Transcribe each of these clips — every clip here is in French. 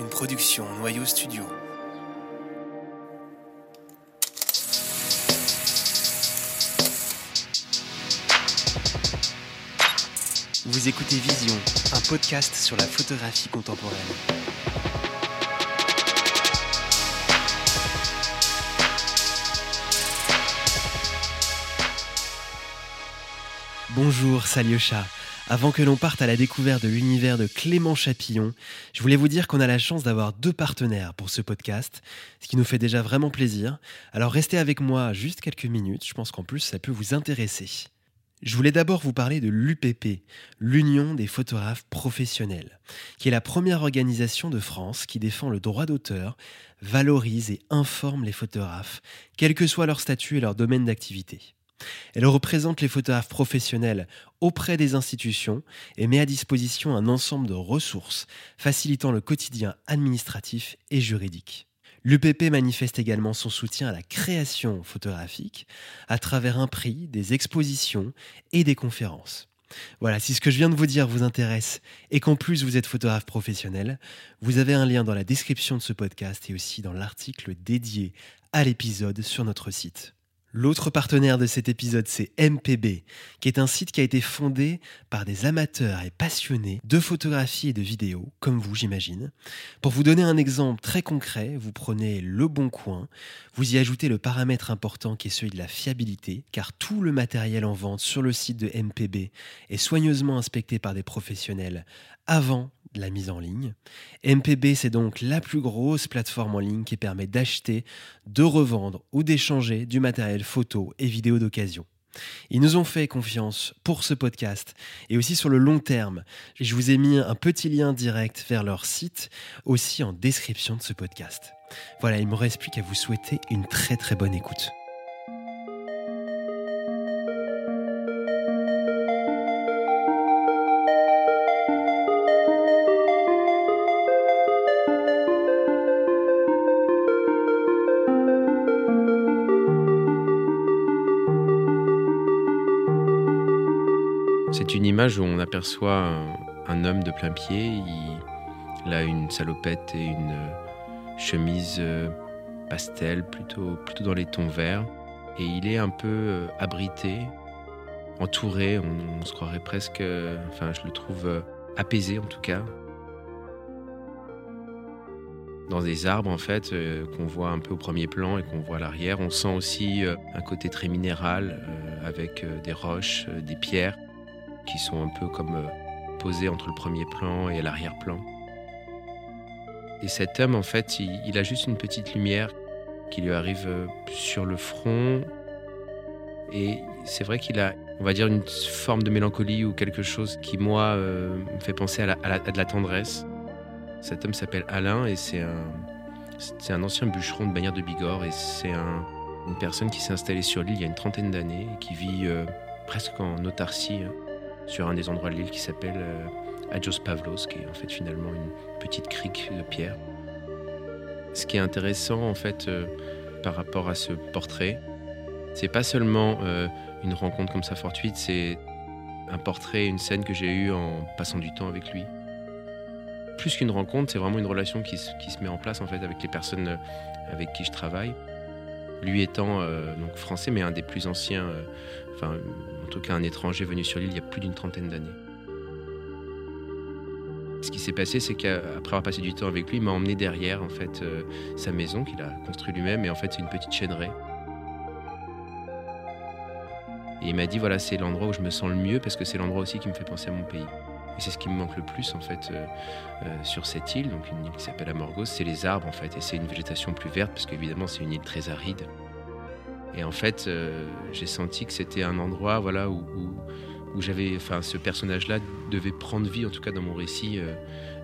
une production Noyau Studio. Vous écoutez Vision, un podcast sur la photographie contemporaine. Bonjour Salyosha. Avant que l'on parte à la découverte de l'univers de Clément Chapillon, je voulais vous dire qu'on a la chance d'avoir deux partenaires pour ce podcast, ce qui nous fait déjà vraiment plaisir. Alors restez avec moi juste quelques minutes, je pense qu'en plus ça peut vous intéresser. Je voulais d'abord vous parler de l'UPP, l'Union des photographes professionnels, qui est la première organisation de France qui défend le droit d'auteur, valorise et informe les photographes, quel que soit leur statut et leur domaine d'activité. Elle représente les photographes professionnels auprès des institutions et met à disposition un ensemble de ressources facilitant le quotidien administratif et juridique. L'UPP manifeste également son soutien à la création photographique à travers un prix, des expositions et des conférences. Voilà, si ce que je viens de vous dire vous intéresse et qu'en plus vous êtes photographe professionnel, vous avez un lien dans la description de ce podcast et aussi dans l'article dédié à l'épisode sur notre site. L'autre partenaire de cet épisode, c'est MPB, qui est un site qui a été fondé par des amateurs et passionnés de photographie et de vidéo, comme vous j'imagine. Pour vous donner un exemple très concret, vous prenez le bon coin, vous y ajoutez le paramètre important qui est celui de la fiabilité, car tout le matériel en vente sur le site de MPB est soigneusement inspecté par des professionnels avant la mise en ligne. MPB, c'est donc la plus grosse plateforme en ligne qui permet d'acheter, de revendre ou d'échanger du matériel photo et vidéo d'occasion. Ils nous ont fait confiance pour ce podcast et aussi sur le long terme. Je vous ai mis un petit lien direct vers leur site aussi en description de ce podcast. Voilà, il me reste plus qu'à vous souhaiter une très très bonne écoute. C'est une image où on aperçoit un, homme de plein pied. Il, a une salopette et une chemise euh, pastel, plutôt, plutôt dans les tons verts. Et il est un peu euh, abrité, entouré. On, se croirait presque. Enfin, je le trouve euh, apaisé en tout cas. Dans des arbres, en fait, qu'on voit un peu au premier plan et qu'on voit à l'arrière, on sent aussi un côté très minéral avec des roches, des pierres qui sont un peu comme euh, posés entre le premier plan et l'arrière-plan. Et cet homme, en fait, il, a juste une petite lumière qui lui arrive euh, sur le front. Et c'est vrai qu'il a, on va dire, une forme de mélancolie ou quelque chose qui, moi, euh, me fait penser à, de la tendresse. Cet homme s'appelle Alain et c'est un, c'est un ancien bûcheron de Bagnères de Bigorre et c'est une personne qui s'est installée sur l'île il y a une trentaine d'années et qui vit presque en autarcie. Hein sur un des endroits de l'île qui s'appelle euh, Adjos Pavlos, qui est en fait finalement une petite crique de pierre. Ce qui est intéressant en fait euh, par rapport à ce portrait, c'est pas seulement euh, une rencontre comme ça fortuite, c'est un portrait, une scène que j'ai eue en passant du temps avec lui. Plus qu'une rencontre, c'est vraiment une relation qui se, qui se, met en place en fait avec les personnes avec qui je travaille. Lui étant donc français, mais un des plus anciens, enfin en tout cas un étranger venu sur l'île il y a plus d'une trentaine d'années. Ce qui s'est passé, c'est qu'après avoir passé du temps avec lui, il m'a emmené derrière en fait euh, sa maison qu'il a construite lui-même, et en fait c'est une petite chaîneraie. Et il m'a dit voilà c'est l'endroit où je me sens le mieux parce que c'est l'endroit aussi qui me fait penser à mon pays. Et c'est ce qui me manque le plus en fait euh, euh, sur cette île, donc une île qui s'appelle Amorgos, c'est les arbres en fait, et c'est une végétation plus verte parce qu'évidemment c'est une île très aride. Et en fait, euh, j'ai senti que c'était un endroit voilà, où, où, j'avais, ce personnage-là devait prendre vie, en tout cas dans mon récit, euh,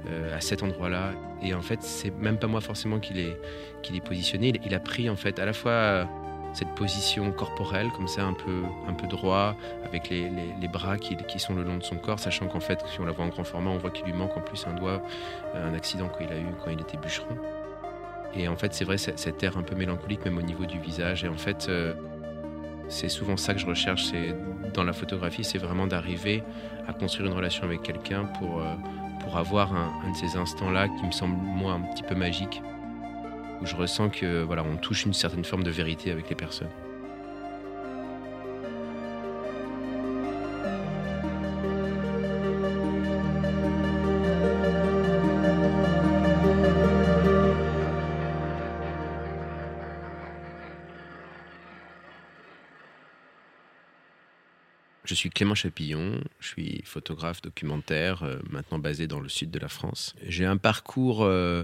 euh, à cet endroit-là. Et en fait, c'est même pas moi forcément qui l'ai, positionné. Il, a pris en fait à la fois cette position corporelle, comme ça, un peu, un peu droit, avec les, les, bras qui, qui, sont le long de son corps, sachant qu'en fait, si on la voit en grand format, on voit qu'il lui manque en plus un doigt, un accident qu'il a eu quand il était bûcheron. Et en fait, c'est vrai, cet air un peu mélancolique, même au niveau du visage. Et en fait, euh, c'est souvent ça que je recherche dans la photographie, c'est vraiment d'arriver à construire une relation avec quelqu'un pour, euh, pour avoir un, un de ces instants-là qui me semble, moi, un petit peu magique, où je ressens que voilà, on touche une certaine forme de vérité avec les personnes. Suis Clément Chapillon, je suis photographe documentaire, euh, maintenant basé dans le sud de la France. J'ai un parcours, euh,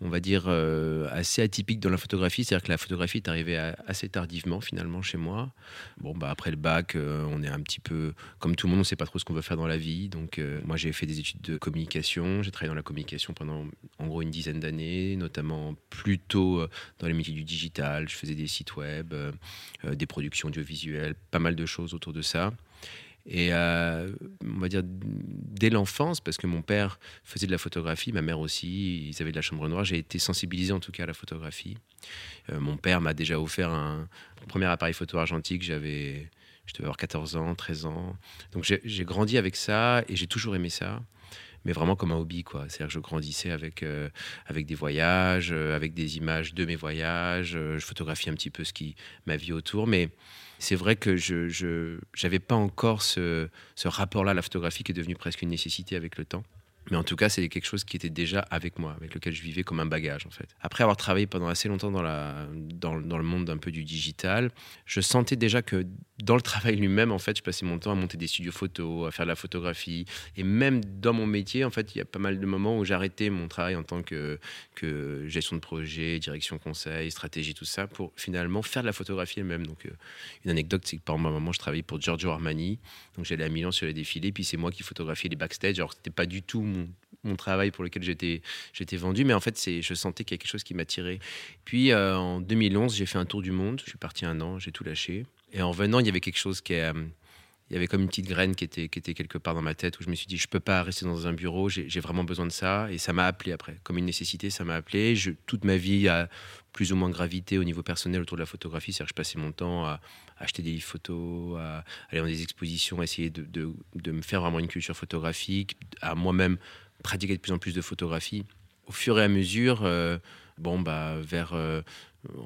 on va dire, euh, assez atypique dans la photographie, c'est-à-dire que la photographie est arrivée assez tardivement finalement chez moi. Bon, bah, après le bac, on est un petit peu, comme tout le monde, on ne sait pas trop ce qu'on veut faire dans la vie. Donc moi j'ai fait des études de communication, j'ai travaillé dans la communication pendant en gros une dizaine d'années, notamment plutôt dans les métiers du digital. Je faisais des sites web, des productions audiovisuelles, pas mal de choses autour de ça. Et euh, on va dire dès l'enfance, parce que mon père faisait de la photographie, ma mère aussi, ils avaient de la chambre noire, j'ai été sensibilisé en tout cas à la photographie. Euh, mon père m'a déjà offert un premier appareil photo argentique, j'avais, je devais avoir 14 ans, 13 ans. Donc j'ai grandi avec ça et j'ai toujours aimé ça. Mais vraiment comme un hobby, quoi. C'est-à-dire que je grandissais avec, euh, avec des voyages, avec des images de mes voyages. je photographiais un petit peu ce qui, ma vie autour. Mais c'est vrai que je n'avais pas encore ce, ce rapport-là à la photographie qui est devenu presque une nécessité avec le temps. Mais en tout cas, c'est quelque chose qui était déjà avec moi, avec lequel je vivais comme un bagage en fait. Après avoir travaillé pendant assez longtemps dans, la, dans, dans le monde un peu du digital, je sentais déjà que dans le travail lui-même, en fait, je passais mon temps à monter des studios photos, à faire de la photographie. Et même dans mon métier, en fait, il y a pas mal de moments où j'arrêtais mon travail en tant que, que gestion de projet, direction conseil, stratégie, tout ça, pour finalement faire de la photographie elle-même. Donc, euh, une anecdote, c'est que par moment, je travaillais pour Giorgio Armani. Donc, j'allais à Milan sur les défilés, puis c'est moi qui photographiais les backstage. Alors, c'était pas du tout mon, travail pour lequel j'étais, j'étais vendu, mais en fait, c'est, je sentais qu'il y a quelque chose qui m'attirait. Puis, euh, en 2011, j'ai fait un tour du monde. Je suis parti un an, j'ai tout lâché. Et en venant, il y avait quelque chose qui est. il y avait comme une petite graine qui était, quelque part dans ma tête où je me suis dit, je peux pas rester dans un bureau, j'ai vraiment besoin de ça. Et ça m'a appelé après. Comme une nécessité, ça m'a appelé. Toute ma vie a plus ou moins gravité au niveau personnel autour de la photographie. C'est-à-dire que je passais mon temps à, acheter des livres photos, à aller dans des expositions, à essayer de, me faire vraiment une culture photographique, à moi-même pratiquer de plus en plus de photographie. Au fur et à mesure, euh, bon, bah, vers euh,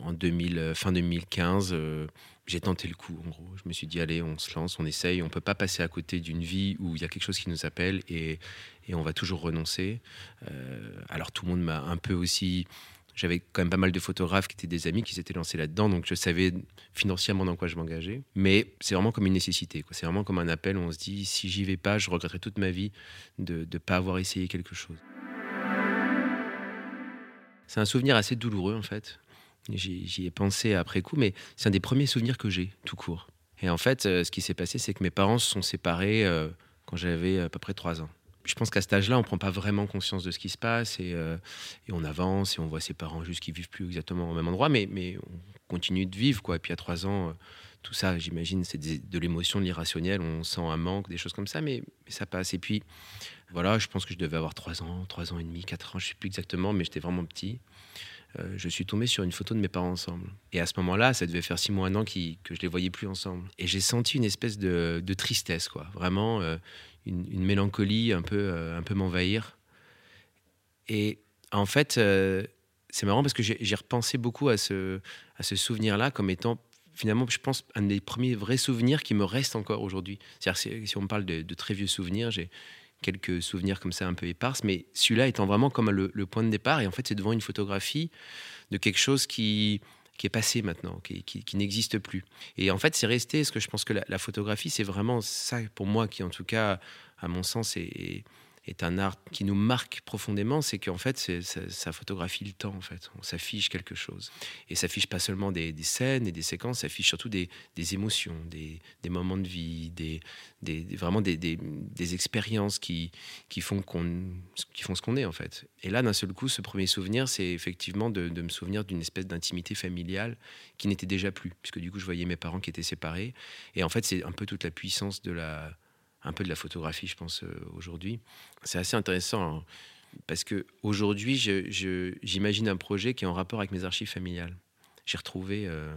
en 2000, euh, fin 2015, euh, j'ai tenté le coup, en gros. Je me suis dit, allez, on se lance, on essaye. On ne peut pas passer à côté d'une vie où il y a quelque chose qui nous appelle et, et on va toujours renoncer. Euh, alors, tout le monde m'a un peu aussi. J'avais quand même pas mal de photographes qui étaient des amis qui s'étaient lancés là-dedans, donc je savais financièrement dans quoi je m'engageais. Mais c'est vraiment comme une nécessité. C'est vraiment comme un appel où on se dit, si j'y vais pas, je regretterai toute ma vie de ne pas avoir essayé quelque chose. C'est un souvenir assez douloureux, en fait. J'y ai pensé après coup, mais c'est un des premiers souvenirs que j'ai, tout court. Et en fait, euh, ce qui s'est passé, c'est que mes parents se sont séparés euh, quand j'avais à peu près trois ans. Je pense qu'à cet âge-là, on prend pas vraiment conscience de ce qui se passe et, euh, et on avance et on voit ses parents juste qui vivent plus exactement au même endroit, mais, on continue de vivre. Quoi. Et puis à trois ans, tout ça, j'imagine, c'est de l'émotion, de l'irrationnel, on sent un manque, des choses comme ça, mais, mais ça passe. Et puis, voilà, je pense que je devais avoir trois ans, trois ans et demi, quatre ans, je sais plus exactement, mais j'étais vraiment petit. Euh, je suis tombé sur une photo de mes parents ensemble. Et à ce moment-là, ça devait faire six mois, un an que je les voyais plus ensemble. Et j'ai senti une espèce de, de tristesse, quoi. Vraiment, euh, une, mélancolie un peu, euh, un peu m'envahir. Et en fait, c'est marrant parce que j'ai repensé beaucoup à ce, à ce souvenir-là comme étant finalement, je pense, un des premiers vrais souvenirs qui me restent encore aujourd'hui. C'est-à-dire, si, on me parle de très vieux souvenirs, j'ai quelques souvenirs comme ça un peu éparses, mais celui-là étant vraiment comme le, point de départ. Et en fait, c'est devant une photographie de quelque chose qui, qui est passé maintenant, qui, qui- n'existe plus. Et en fait, c'est resté, parce que je pense que la, photographie, c'est vraiment ça pour moi qui, en tout cas, à mon sens, est un art qui nous marque profondément, c'est qu'en fait, ça, photographie le temps, en fait. On s'affiche quelque chose. Et ça affiche pas seulement des, scènes et des séquences, ça affiche surtout des, émotions, des, moments de vie, des, vraiment des, expériences qui, qui, font qu'on, qui font ce qu'on est, en fait. Et là, d'un seul coup, ce premier souvenir, c'est effectivement de me souvenir d'une espèce d'intimité familiale qui n'était déjà plus, puisque du coup, je voyais mes parents qui étaient séparés. Et en fait, c'est un peu toute la puissance de la, un peu de la photographie, je pense, euh, aujourd'hui. C'est assez intéressant hein, parce que aujourd'hui, j'imagine un projet qui est en rapport avec mes archives familiales. J'ai retrouvé euh,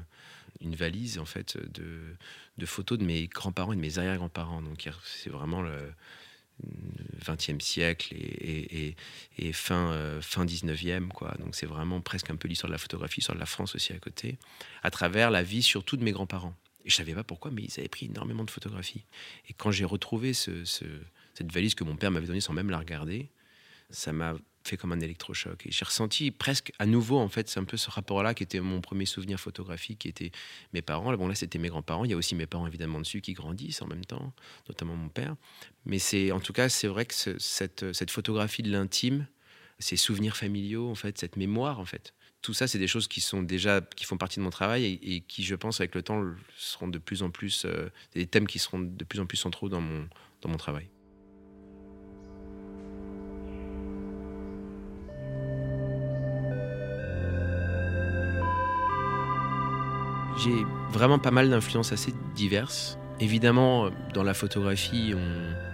une valise en fait de, photos de mes grands-parents et de mes arrière-grands-parents. Donc c'est vraiment le- 20e siècle et, fin, fin 19e. Quoi. Donc c'est vraiment presque un peu l'histoire de la photographie, l'histoire de la France aussi à côté, à travers la vie surtout de mes grands-parents. Et je savais pas pourquoi, mais ils avaient pris énormément de photographies. Et quand j'ai retrouvé cette valise que mon père m'avait donnée sans même la regarder, ça m'a fait comme un électrochoc. Et j'ai ressenti presque à nouveau, en fait, c'est un peu ce rapport-là qui était mon premier souvenir photographique, qui était mes parents. Bon, là, c'était mes grands-parents. Il y a aussi mes parents, évidemment, dessus, qui grandissent en même temps, notamment mon père. Mais c'est, en tout cas, c'est vrai que cette, cette photographie de l'intime, ces souvenirs familiaux, en fait, cette mémoire, en fait, tout ça, c'est des choses qui sont déjà, qui font partie de mon travail et, qui, je pense, avec le temps, seront de plus en plus, euh, des thèmes qui seront de plus en plus centraux dans mon, travail. J'ai vraiment pas mal d'influences assez diverses. Évidemment, euh, dans la photographie,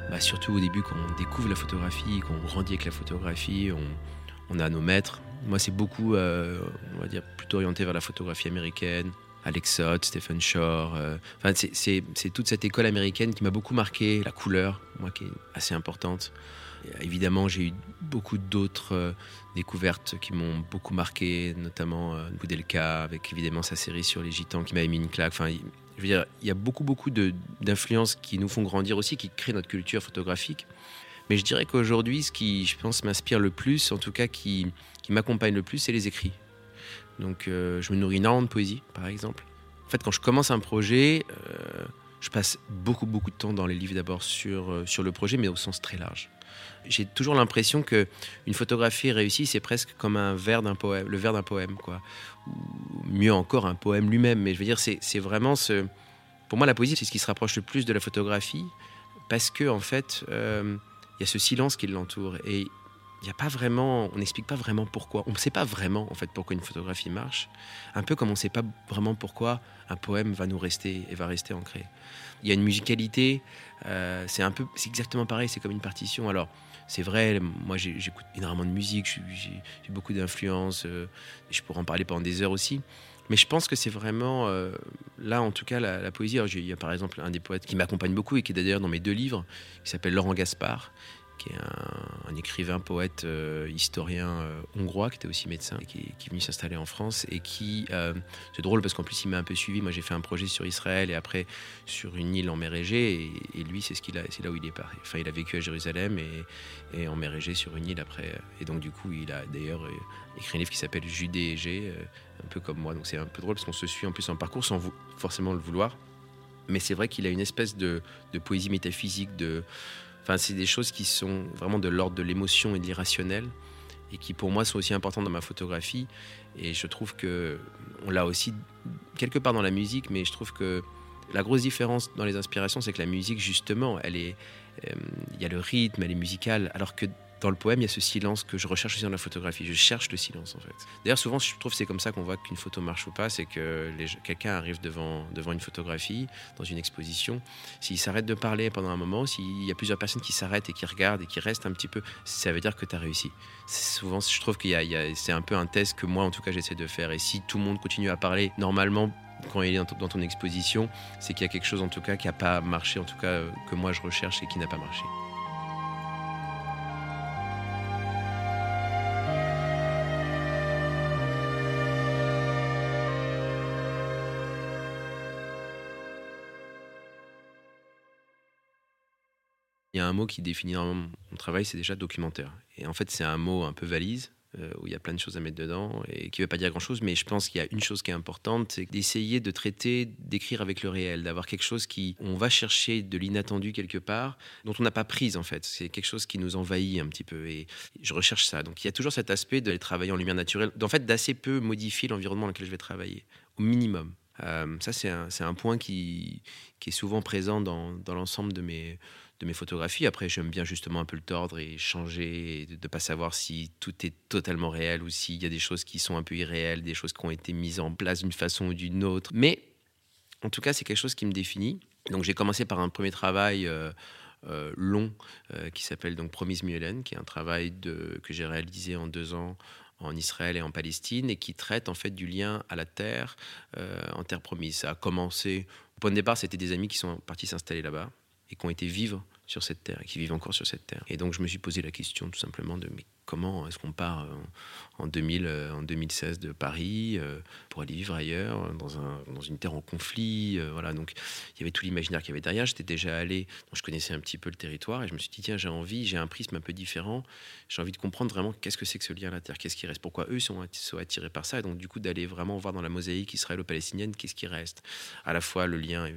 bah, surtout au début, quand on découvre la photographie, quand on grandit avec la photographie, on, a nos maîtres. Moi, c'est beaucoup, euh, on va dire, plutôt orienté vers la photographie américaine. Alex Sott, Stephen Shore. Euh, c'est toute cette école américaine qui m'a beaucoup marqué, la couleur, moi, qui est assez importante. évidemment, j'ai eu beaucoup d'autres découvertes qui m'ont beaucoup marqué, notamment euh, Goudelka, avec évidemment sa série sur les gitans qui m'avait mis une claque. Enfin, je veux dire, il y a beaucoup, beaucoup d'influences qui nous font grandir aussi, qui créent notre culture photographique. Mais je dirais qu'aujourd'hui, ce qui, je pense, m'inspire le plus, en tout cas qui, qui m'accompagne le plus, c'est les écrits. Donc, euh, je me nourris énormément de poésie, par exemple. En fait, quand je commence un projet, euh, je passe beaucoup, beaucoup de temps dans les livres d'abord sur, euh, sur le projet, mais au sens très large j'ai toujours l'impression que une photographie réussie, c'est presque comme un vers d'un poème, le vers d'un poème, quoi. Ou mieux encore, un poème lui-même. Mais je veux dire, c'est vraiment ce. Pour moi, la poésie, c'est ce qui se rapproche le plus de la photographie, parce que en fait, il y a ce silence qui l'entoure et a pas vraiment, on n'explique pas vraiment pourquoi. On ne sait pas vraiment en fait pourquoi une photographie marche. Un peu comme on ne sait pas vraiment pourquoi un poème va nous rester et va rester ancré. Il y a une musicalité, euh, c'est un peu, c'est exactement pareil. C'est comme une partition. Alors c'est vrai, moi j'écoute énormément de musique, j'ai beaucoup d'influence, euh, je pourrais en parler pendant des heures aussi. Mais je pense que c'est vraiment, euh, là en tout cas, la, poésie. il y a par exemple un des poètes qui m'accompagne beaucoup et qui est d'ailleurs dans mes deux livres, qui s'appelle Laurent Gaspard, qui est un, écrivain, poète, euh, historien euh, hongrois, qui était aussi médecin, qui, est venu s'installer en France, et qui, euh, c'est drôle parce qu'en plus il m'a un peu suivi, moi j'ai fait un projet sur Israël, et après sur une île en mer Égée, et, lui c'est ce qu'il a, c'est là où il est parti. Enfin il a vécu à Jérusalem, et, et en mer Égée sur une île après, et donc du coup il a d'ailleurs écrit un livre qui s'appelle Judée Égée, un peu comme moi, donc c'est un peu drôle parce qu'on se suit en plus en parcours sans forcément le vouloir. Mais c'est vrai qu'il a une espèce de, de poésie métaphysique, de, Enfin, c'est des choses qui sont vraiment de l'ordre de l'émotion et de l'irrationnel et qui pour moi sont aussi importantes dans ma photographie. Et je trouve que on l'a aussi quelque part dans la musique, mais je trouve que la grosse différence dans les inspirations, c'est que la musique justement, elle est, euh, il y a le rythme, elle est musicale, alors que dans le poème, il y a ce silence que je recherche aussi dans la photographie. Je cherche le silence, en fait. D'ailleurs, souvent, je trouve que c'est comme ça qu'on voit qu'une photo marche ou pas, c'est que quelqu'un arrive devant, devant une photographie, dans une exposition. S'il s'arrête de parler pendant un moment, s'il y a plusieurs personnes qui s'arrêtent et qui regardent et qui restent un petit peu, ça veut dire que tu as réussi. Souvent, je trouve y c'est un peu un test que moi, en tout cas, j'essaie de faire. Et si tout le monde continue à parler normalement, quand il est dans ton exposition, c'est qu'il y a quelque chose en tout cas qui n'a pas marché, en tout cas que moi je recherche et qui n'a pas marché. Il y a un mot qui définit mon travail, c'est déjà documentaire. Et en fait, c'est un mot un peu valise, euh, où il y a plein de choses à mettre dedans, et qui ne veut pas dire grand-chose, mais je pense qu'il y a une chose qui est importante, c'est d'essayer de traiter, d'écrire avec le réel, d'avoir quelque chose qui, on va chercher de l'inattendu quelque part, dont on n'a pas prise en fait. C'est quelque chose qui nous envahit un petit peu, et je recherche ça. Donc il y a toujours cet aspect de travailler en lumière naturelle, d'en fait d'assez peu modifier l'environnement dans lequel je vais travailler, au minimum. Euh, ça, c'est un, point qui, est souvent présent dans l'ensemble de mes, de mes photographies. Après, j'aime bien justement un peu le tordre et changer, de ne pas savoir si tout est totalement réel ou s'il y a des choses qui sont un peu irréelles, des choses qui ont été mises en place d'une façon ou d'une autre. Mais en tout cas, c'est quelque chose qui me définit. Donc j'ai commencé par un premier travail euh, euh, long euh, qui s'appelle donc Promise Muellen, qui est un travail que j'ai réalisé en deux ans en Israël et en Palestine et qui traite en fait du lien à la terre en terre promise. Ça a commencé, au point de départ, c'était des amis qui sont partis s'installer là-bas et qui ont été vivre sur cette terre et qui vivent encore sur cette terre. Et donc je me suis posé la question tout simplement de mais comment est-ce qu'on part euh, en, 2000, euh, 2016 de Paris euh, pour aller vivre ailleurs, dans, un, dans une terre en conflit. voilà, donc il y avait tout l'imaginaire qu'il y avait derrière. J'étais déjà allé, je connaissais un petit peu le territoire et je me suis dit tiens j'ai envie, j'ai un prisme un peu différent. J'ai envie de comprendre vraiment qu'est-ce que c'est que ce lien à la terre, qu'est-ce qui reste, pourquoi eux sont, attirés par ça. Et donc du coup d'aller vraiment voir dans la mosaïque israélo-palestinienne qu'est-ce qui reste. À la fois le lien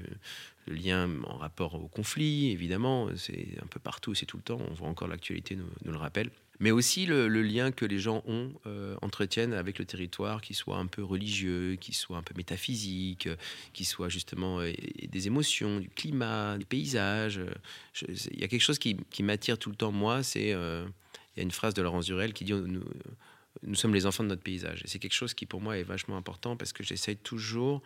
le lien en rapport au conflit, évidemment, c'est un peu partout, c'est tout le temps, on voit encore l'actualité nous, le rappelle. Mais aussi le, lien que les gens ont, euh, entretiennent avec le territoire, qui soit un peu religieux, qui soit un peu métaphysique, qui soit justement euh, des émotions, du climat, du paysage. Il y a quelque chose qui, m'attire tout le temps, moi, c'est... Euh, il y a une phrase de Laurence Durel qui dit nous sommes les enfants de notre paysage. Et c'est quelque chose qui pour moi est vachement important parce que j'essaye toujours,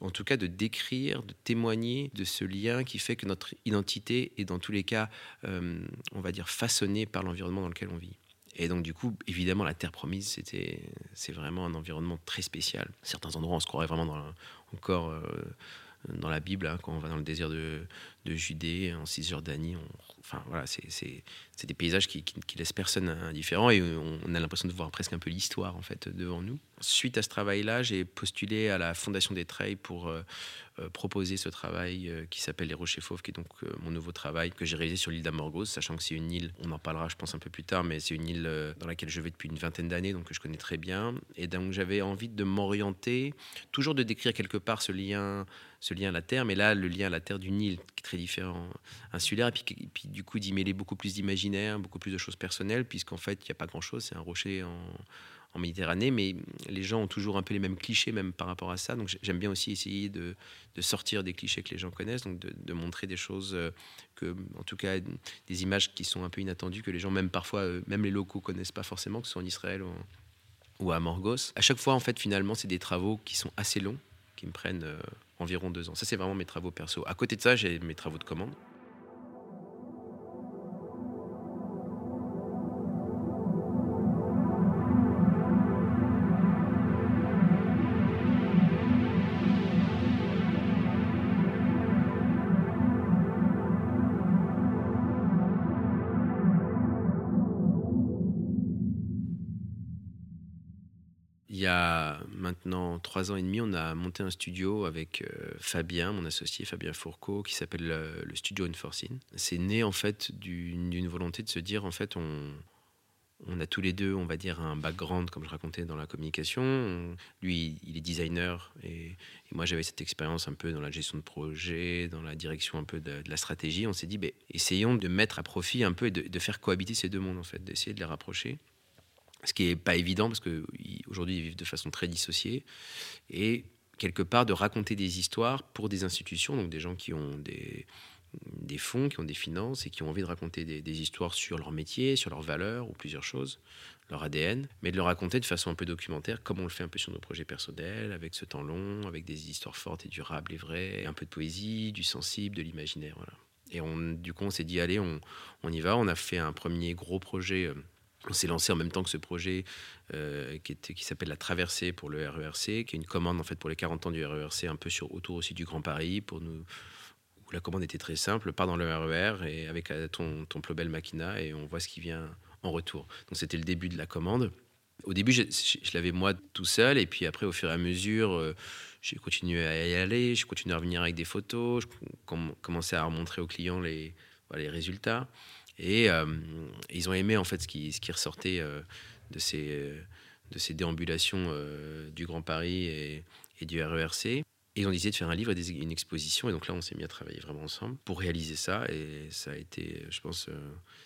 en tout cas, de décrire, de témoigner de ce lien qui fait que notre identité est dans tous les cas, euh, on va dire, façonnée par l'environnement dans lequel on vit. Et donc, du coup, évidemment, la Terre Promise, c'était, c'est vraiment un environnement très spécial. Certains endroits, on se croirait vraiment encore euh, dans la Bible, hein, quand on va dans le désert de Judée, en Cisjordanie. Enfin, voilà, c'est des paysages qui, qui, laissent personne indifférent et on, a l'impression de voir presque un peu l'histoire en fait devant nous. Suite à ce travail-là, j'ai postulé à la Fondation des Treilles pour euh, euh, proposer ce travail euh, qui s'appelle Les Rochers Fauves, qui est donc mon nouveau travail que j'ai réalisé sur l'île d'Amorgos, sachant que c'est une île, on en parlera je pense un peu plus tard, mais c'est une île dans laquelle je vais depuis une vingtaine d'années, donc que je connais très bien. Et donc j'avais envie de m'orienter, toujours de décrire quelque part ce lien, ce lien à la terre, mais là le lien à la terre d'une île qui est très différent, insulaire, et puis du coup d'y mêler beaucoup plus d'imaginaire, beaucoup plus de choses personnelles, puisqu'en fait il n'y a pas grand-chose, c'est un rocher en Méditerranée, mais les gens ont toujours un peu les mêmes clichés, même par rapport à ça. Donc j'aime bien aussi essayer de, sortir des clichés que les gens connaissent, donc de, montrer des choses euh, que, en tout cas, des images qui sont un peu inattendues, que les gens, même parfois, euh, même les locaux connaissent pas forcément, que ce soit en Israël ou, à Morgos. À chaque fois, en fait, finalement, c'est des travaux qui sont assez longs, qui me prennent euh, environ deux ans. Ça, c'est vraiment mes travaux perso. À côté de ça, j'ai mes travaux de commande. Trois ans et demi, on a monté un studio avec euh, Fabien, mon associé Fabien Fourcault, qui s'appelle le, studio Unforeseen. C'est né en fait d'une volonté de se dire en fait on, a tous les deux, on va dire, un background, comme je racontais dans la communication. lui, il est designer et, moi, j'avais cette expérience un peu dans la gestion de projet, dans la direction un peu de, la stratégie. On s'est dit, ben, essayons de mettre à profit un peu et de, de, faire cohabiter ces deux mondes, en fait, d'essayer de les rapprocher ce qui n'est pas évident parce qu'aujourd'hui ils vivent de façon très dissociée, et quelque part de raconter des histoires pour des institutions, donc des gens qui ont des, fonds, qui ont des finances et qui ont envie de raconter des, histoires sur leur métier, sur leurs valeurs ou plusieurs choses, leur ADN, mais de le raconter de façon un peu documentaire, comme on le fait un peu sur nos projets personnels, avec ce temps long, avec des histoires fortes et durables et vraies, un peu de poésie, du sensible, de l'imaginaire. Voilà. Et du coup, on s'est dit, allez, on, on, y va. On a fait un premier gros projet. On s'est lancé en même temps que ce projet euh, qui, s'appelle la traversée pour le RERC, qui est une commande en fait pour les 40 ans du RERC, un peu sur, autour aussi du Grand Paris, pour nous, où la commande était très simple, part dans le RER e et avec euh, ton, ton Plobel Machina et on voit ce qui vient en retour. Donc c'était le début de la commande. Au début, je, l'avais moi tout seul et puis après, au fur et à mesure, euh, j'ai continué à y aller, j'ai continué à revenir avec des photos, je commençais à remontrer aux clients les, les résultats. Et euh, ils ont aimé en fait ce qui, ressortait euh, de, ces, déambulations euh, du Grand Paris et, du RERC. Ils ont décidé de faire un livre et une exposition. Et donc là, on s'est mis à travailler vraiment ensemble pour réaliser ça. Et ça a été, je pense,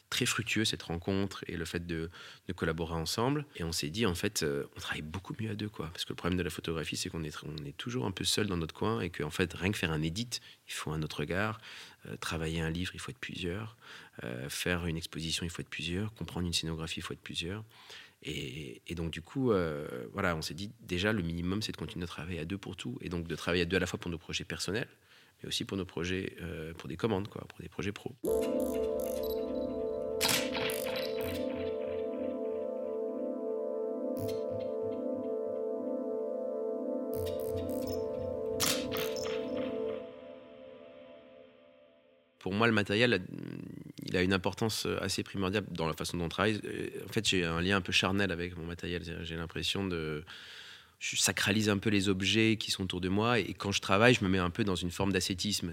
très fructueux, cette rencontre et le fait de, collaborer ensemble. Et on s'est dit, en fait, on travaille beaucoup mieux à deux. quoi. Parce que le problème de la photographie, c'est qu'on est, toujours un peu seul dans notre coin et qu'en fait, rien que faire un edit, il faut un autre regard. travailler un livre, il faut être plusieurs. Euh, faire une exposition, il faut être plusieurs. Comprendre une scénographie, il faut être plusieurs. Et, donc, du coup, euh, voilà, on s'est dit déjà, le minimum, c'est de continuer à travailler à deux pour tout. Et donc, de travailler à deux à la fois pour nos projets personnels, mais aussi pour nos projets, euh, pour des commandes, quoi, pour des projets pro. pour moi, le matériel, il a une importance assez primordiale dans la façon dont on travaille. En fait, j'ai un lien un peu charnel avec mon matériel. J'ai l'impression de je sacralise un peu les objets qui sont autour de moi et quand je travaille, je me mets un peu dans une forme d'ascétisme.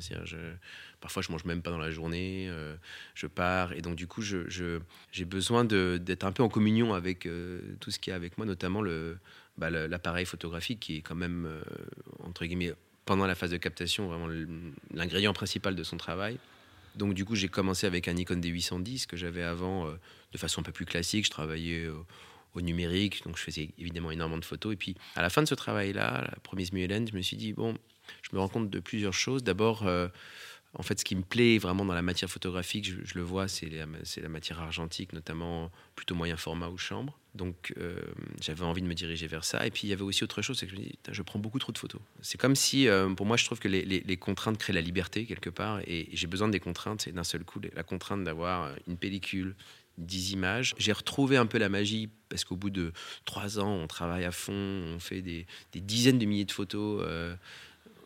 Parfois, je mange même pas dans la journée, euh, je pars et donc du coup, j'ai besoin d'être un peu en communion avec euh, tout ce qui est avec moi, notamment bah, l'appareil photographique qui est quand même euh, entre guillemets pendant la phase de captation vraiment l'ingrédient principal de son travail. Donc du coup, j'ai commencé avec un Nikon D810 que j'avais avant de façon un peu plus classique. Je travaillais au numérique, donc je faisais évidemment énormément de photos. Et puis à la fin de ce travail-là, la première Hélène, je me suis dit, bon, je me rends compte de plusieurs choses. D'abord, euh, en fait, ce qui me plaît vraiment dans la matière photographique, je, le vois, c'est la, matière argentique, notamment plutôt moyen format ou chambre. Donc euh, j'avais envie de me diriger vers ça. Et puis il y avait aussi autre chose, c'est que je me dis, je prends beaucoup trop de photos. C'est comme si, euh, pour moi, je trouve que les, contraintes créent la liberté quelque part. Et, j'ai besoin des contraintes. Et d'un seul coup, la contrainte d'avoir une pellicule, 10 images. J'ai retrouvé un peu la magie parce qu'au bout de trois ans, on travaille à fond, on fait des, dizaines de milliers de photos. Euh,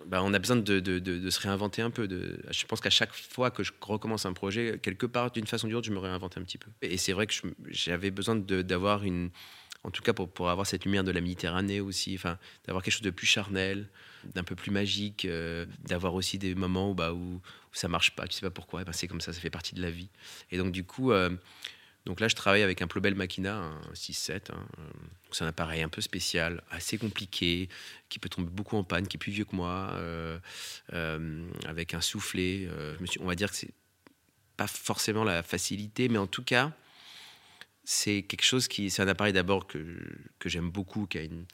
bah, on a besoin de, se réinventer un peu. je pense qu'à chaque fois que je recommence un projet, quelque part, d'une façon ou d'une autre, je me réinvente un petit peu. Et c'est vrai que j'avais besoin d'avoir une, en tout cas pour, avoir cette lumière de la Méditerranée aussi, enfin, d'avoir quelque chose de plus charnel, d'un peu plus magique, euh, d'avoir aussi des moments où, bah, où, ça marche pas, tu sais pas pourquoi, ben, c'est comme ça, ça fait partie de la vie. Et donc du coup, euh, donc là, je travaille avec un Plobel Machina, un 6-7. Hein. C'est un appareil un peu spécial, assez compliqué, qui peut tomber beaucoup en panne, qui est plus vieux que moi, euh, euh, avec un soufflet. Euh, on va dire que c'est pas forcément la facilité, mais en tout cas, c'est quelque chose qui. C'est un appareil d'abord que, que j'aime beaucoup, qui a une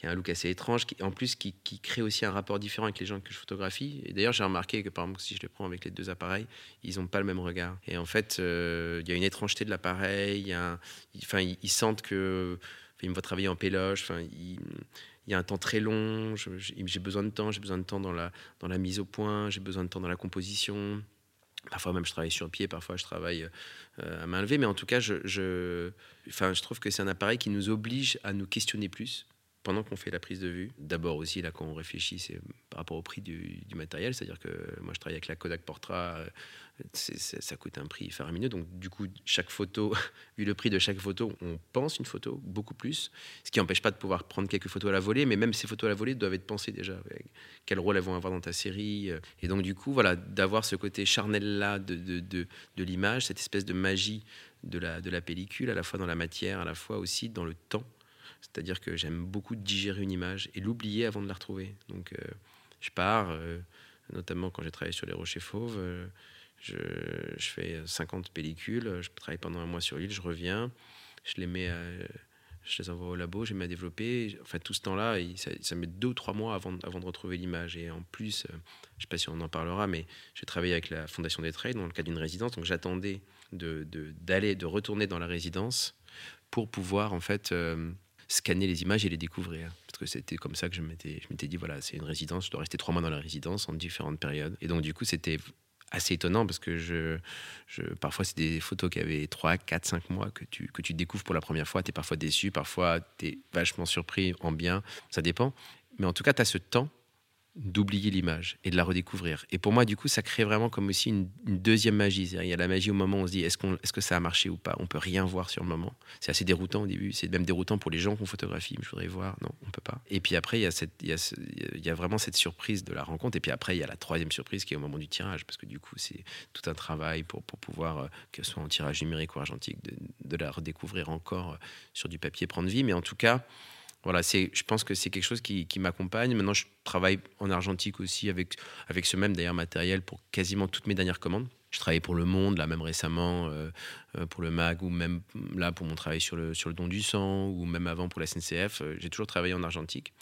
qui a un look assez étrange, qui, en plus qui, crée aussi un rapport différent avec les gens que je photographie. Et d'ailleurs, j'ai remarqué que par exemple, si je les prends avec les deux appareils, ils n'ont pas le même regard. Et en fait, euh, il y a une étrangeté de l'appareil, enfin, ils, sentent que. Ils me voient travailler en péloche, il y a un temps très long, j'ai besoin de temps, j'ai besoin de temps dans la, dans la mise au point, j'ai besoin de temps dans la composition. Parfois même je travaille sur pied, parfois je travaille euh, à main levée, mais en tout cas, je, enfin, je trouve que c'est un appareil qui nous oblige à nous questionner plus pendant qu'on fait la prise de vue. D'abord aussi, là, quand on réfléchit, c'est par rapport au prix du, matériel. C'est-à-dire que moi, je travaille avec la Kodak Portra, euh, ça coûte un prix faramineux. Donc, du coup, chaque photo, vu le prix de chaque photo, on pense une photo beaucoup plus. Ce qui n'empêche pas de pouvoir prendre quelques photos à la volée, mais même ces photos à la volée doivent être pensées déjà. Quel rôle elles vont avoir dans ta série. Euh. Et donc, du coup, voilà, d'avoir ce côté charnel-là de, de, de, de l'image, cette espèce de magie de la, de la pellicule, à la fois dans la matière, à la fois aussi dans le temps c'est-à-dire que j'aime beaucoup digérer une image et l'oublier avant de la retrouver. Donc euh, je pars, euh, notamment quand j'ai travaillé sur les rochers fauves, euh, je, fais 50 pellicules, je travaille pendant un mois sur l'île, je reviens, je les mets je les envoie au labo, je les mets à développer. Enfin, tout ce temps-là, ça, met deux ou trois mois avant, de retrouver l'image. Et en plus, je ne sais pas si on en parlera, mais j'ai travaillé avec la Fondation des Trades dans le cadre d'une résidence. Donc j'attendais d'aller de, retourner dans la résidence pour pouvoir en fait scanner les images et les découvrir. Parce que c'était comme ça que je m'étais, je dit, voilà, c'est une résidence, je dois rester trois mois dans la résidence en différentes périodes. Et donc, du coup, c'était assez étonnant parce que je, je parfois, c'est des photos qui avaient 3, 4, 5 mois que tu, que tu découvres pour la première fois. Tu es parfois déçu, parfois tu es vachement surpris en bien, ça dépend. Mais en tout cas, tu as ce temps d'oublier l'image et de la redécouvrir. Et pour moi, du coup, ça crée vraiment comme aussi une, deuxième magie. Il y a la magie au moment où on se dit est-ce, est-ce que ça a marché ou pas? On peut rien voir sur le moment. C'est assez déroutant au début. C'est même déroutant pour les gens qu'on photographie. Je voudrais voir. Non, on peut pas. Et puis après, il y, a cette, il, y a il y a vraiment cette surprise de la rencontre. Et puis après, il y a la troisième surprise qui est au moment du tirage. Parce que du coup, c'est tout un travail pour, pour pouvoir, euh, que ce soit en tirage numérique ou argentique, de, de la redécouvrir encore euh, sur du papier, prendre vie. Mais en tout cas, voilà, c'est, je pense que c'est quelque chose qui, m'accompagne. Maintenant, je travaille en argentique aussi avec, avec ce même d'ailleurs matériel pour quasiment toutes mes dernières commandes. Je travaillais pour Le Monde, là même récemment, euh, euh, pour le MAG, ou même là pour mon travail sur le, sur le don du sang, ou même avant pour la SNCF. Euh, j'ai toujours travaillé en argentique.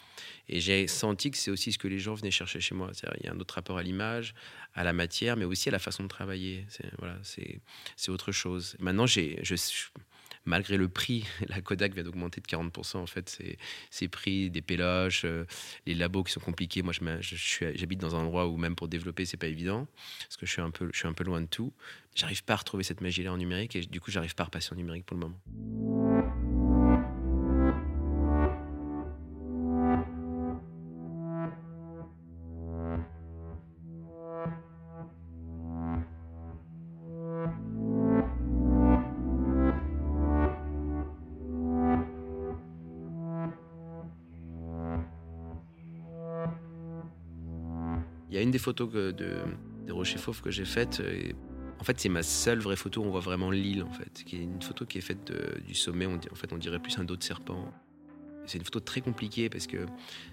Et j'ai senti que c'est aussi ce que les gens venaient chercher chez moi. Il y a un autre rapport à l'image, à la matière, mais aussi à la façon de travailler. C'est, voilà, c'est, c'est autre chose. Maintenant, j'ai, je, malgré le prix, la Kodak vient d'augmenter de 40%. En fait, c'est prix des péloches, euh, les labos qui sont compliqués. Moi, j'habite dans un endroit où même pour développer, c'est pas évident, parce que je suis un peu, je suis un peu loin de tout. J'arrive pas à retrouver cette magie-là en numérique et du coup, j'arrive pas à repasser en numérique pour le moment. Des photos de, des rochers fauves que j'ai faites. en fait, c'est ma seule vraie photo où on voit vraiment l'île, en fait. Qui est une photo qui est faite du sommet. On, en fait, on dirait plus un dos de serpent. C'est une photo très compliquée parce que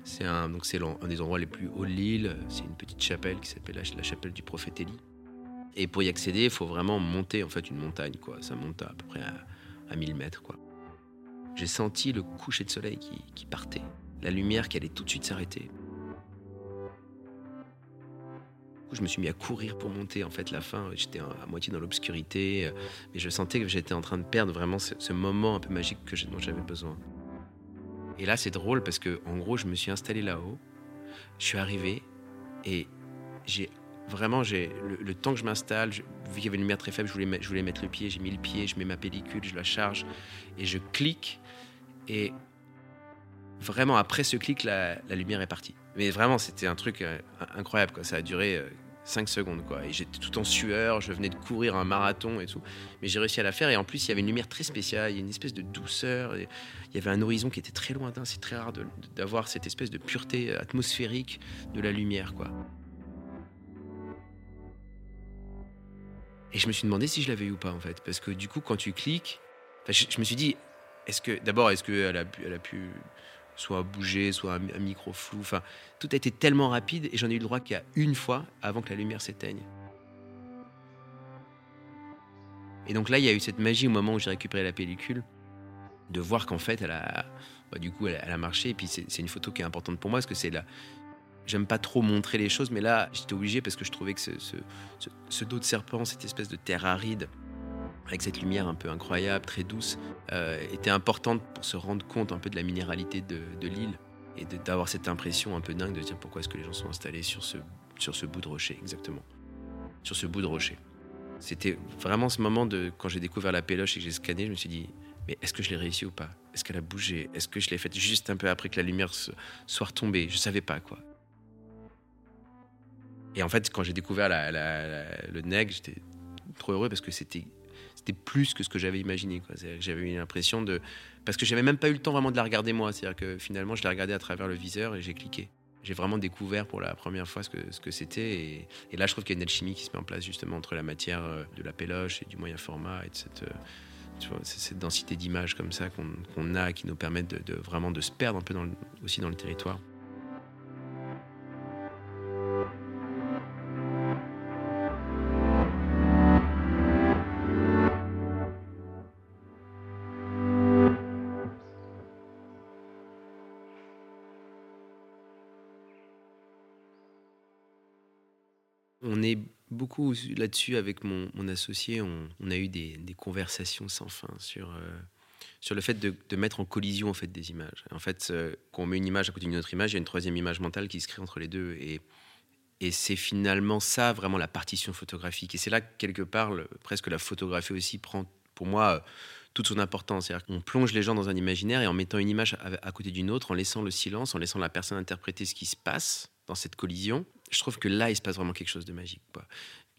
c'est un, donc c'est un des endroits les plus hauts de l'île. C'est une petite chapelle qui s'appelle la, chapelle du prophète Élie. Et pour y accéder, il faut vraiment monter en fait une montagne. Quoi. Ça monte à, peu près à, 1000 mètres. Quoi. J'ai senti le coucher de soleil qui, qui partait, la lumière qui allait tout de suite s'arrêter. Je me suis mis à courir pour monter en fait la fin. J'étais à moitié dans l'obscurité, mais je sentais que j'étais en train de perdre vraiment ce, moment un peu magique que dont j'avais besoin. Et là, c'est drôle parce que, en gros, je me suis installé là-haut, je suis arrivé et j'ai vraiment, j'ai le, temps que je m'installe, vu qu'il y avait une lumière très faible, je voulais, je voulais mettre le pied, j'ai mis le pied, je mets ma pellicule, je la charge et je clique. Et vraiment, après ce clic, la lumière est partie. Mais vraiment, c'était un truc euh, incroyable. Quoi. Ça a duré euh, 5 secondes quoi. Et j'étais tout en sueur, je venais de courir un marathon et tout, mais j'ai réussi à la faire. Et en plus, il y avait une lumière très spéciale, il y a une espèce de douceur. il y avait un horizon qui était très lointain. C'est très rare d'avoir cette espèce de pureté atmosphérique de la lumière quoi. Et je me suis demandé si je l'avais eu ou pas en fait, parce que du coup, quand tu cliques, je, me suis dit, est-ce que d'abord, est-ce qu'elle elle a pu soit bouger, soit un, micro flou. Enfin, tout a été tellement rapide et j'en ai eu le droit qu'à une fois avant que la lumière s'éteigne. Et donc là, il y a eu cette magie au moment où j'ai récupéré la pellicule, de voir qu'en fait, bah, du coup, elle, a marché. Et puis c'est une photo qui est importante pour moi parce que c'est là. J'aime pas trop montrer les choses, mais là, j'étais obligé parce que je trouvais que ce, ce dos de serpent, cette espèce de terre aride, avec cette lumière un peu incroyable, très douce, euh, était importante pour se rendre compte un peu de la minéralité de, l'île et d'avoir cette impression un peu dingue de dire pourquoi est-ce que les gens sont installés sur ce, sur ce bout de rocher, exactement. Sur ce bout de rocher. C'était vraiment ce moment de quand j'ai découvert la péloche et que j'ai scanné, je me suis dit, mais est-ce que je l'ai réussi ou pas? Est-ce qu'elle a bougé? Est-ce que je l'ai faite juste un peu après que la lumière soit retombée? Je savais pas quoi. Et en fait, quand j'ai découvert le neg, j'étais trop heureux parce que c'était c'était plus que ce que j'avais imaginé. J'avais eu l'impression de. Parce que j'avais même pas eu le temps vraiment de la regarder moi. C'est-à-dire que finalement, je l'ai regardée à travers le viseur et j'ai cliqué. J'ai vraiment découvert pour la première fois ce que ce que c'était. Et, là, je trouve qu'il y a une alchimie qui se met en place justement entre la matière euh, de la péloche et du moyen format et de cette. Euh, tu vois, cette densité d'images comme ça qu'on a qui nous permettent de, vraiment de se perdre un peu aussi dans le territoire. Beaucoup là-dessus avec mon, associé. On, a eu des, conversations sans fin sur, euh, sur le fait de, mettre en collision en fait, des images. En fait, euh, quand on met une image à côté d'une autre image, il y a une troisième image mentale qui se crée entre les deux. Et, et c'est finalement ça, vraiment, la partition photographique. Et c'est là, quelque part, presque la photographie aussi prend, pour moi, toute son importance. C'est-à-dire qu'on plonge les gens dans un imaginaire et en mettant une image à côté d'une autre, en laissant le silence, en laissant la personne interpréter ce qui se passe dans cette collision, je trouve que là, il se passe vraiment quelque chose de magique.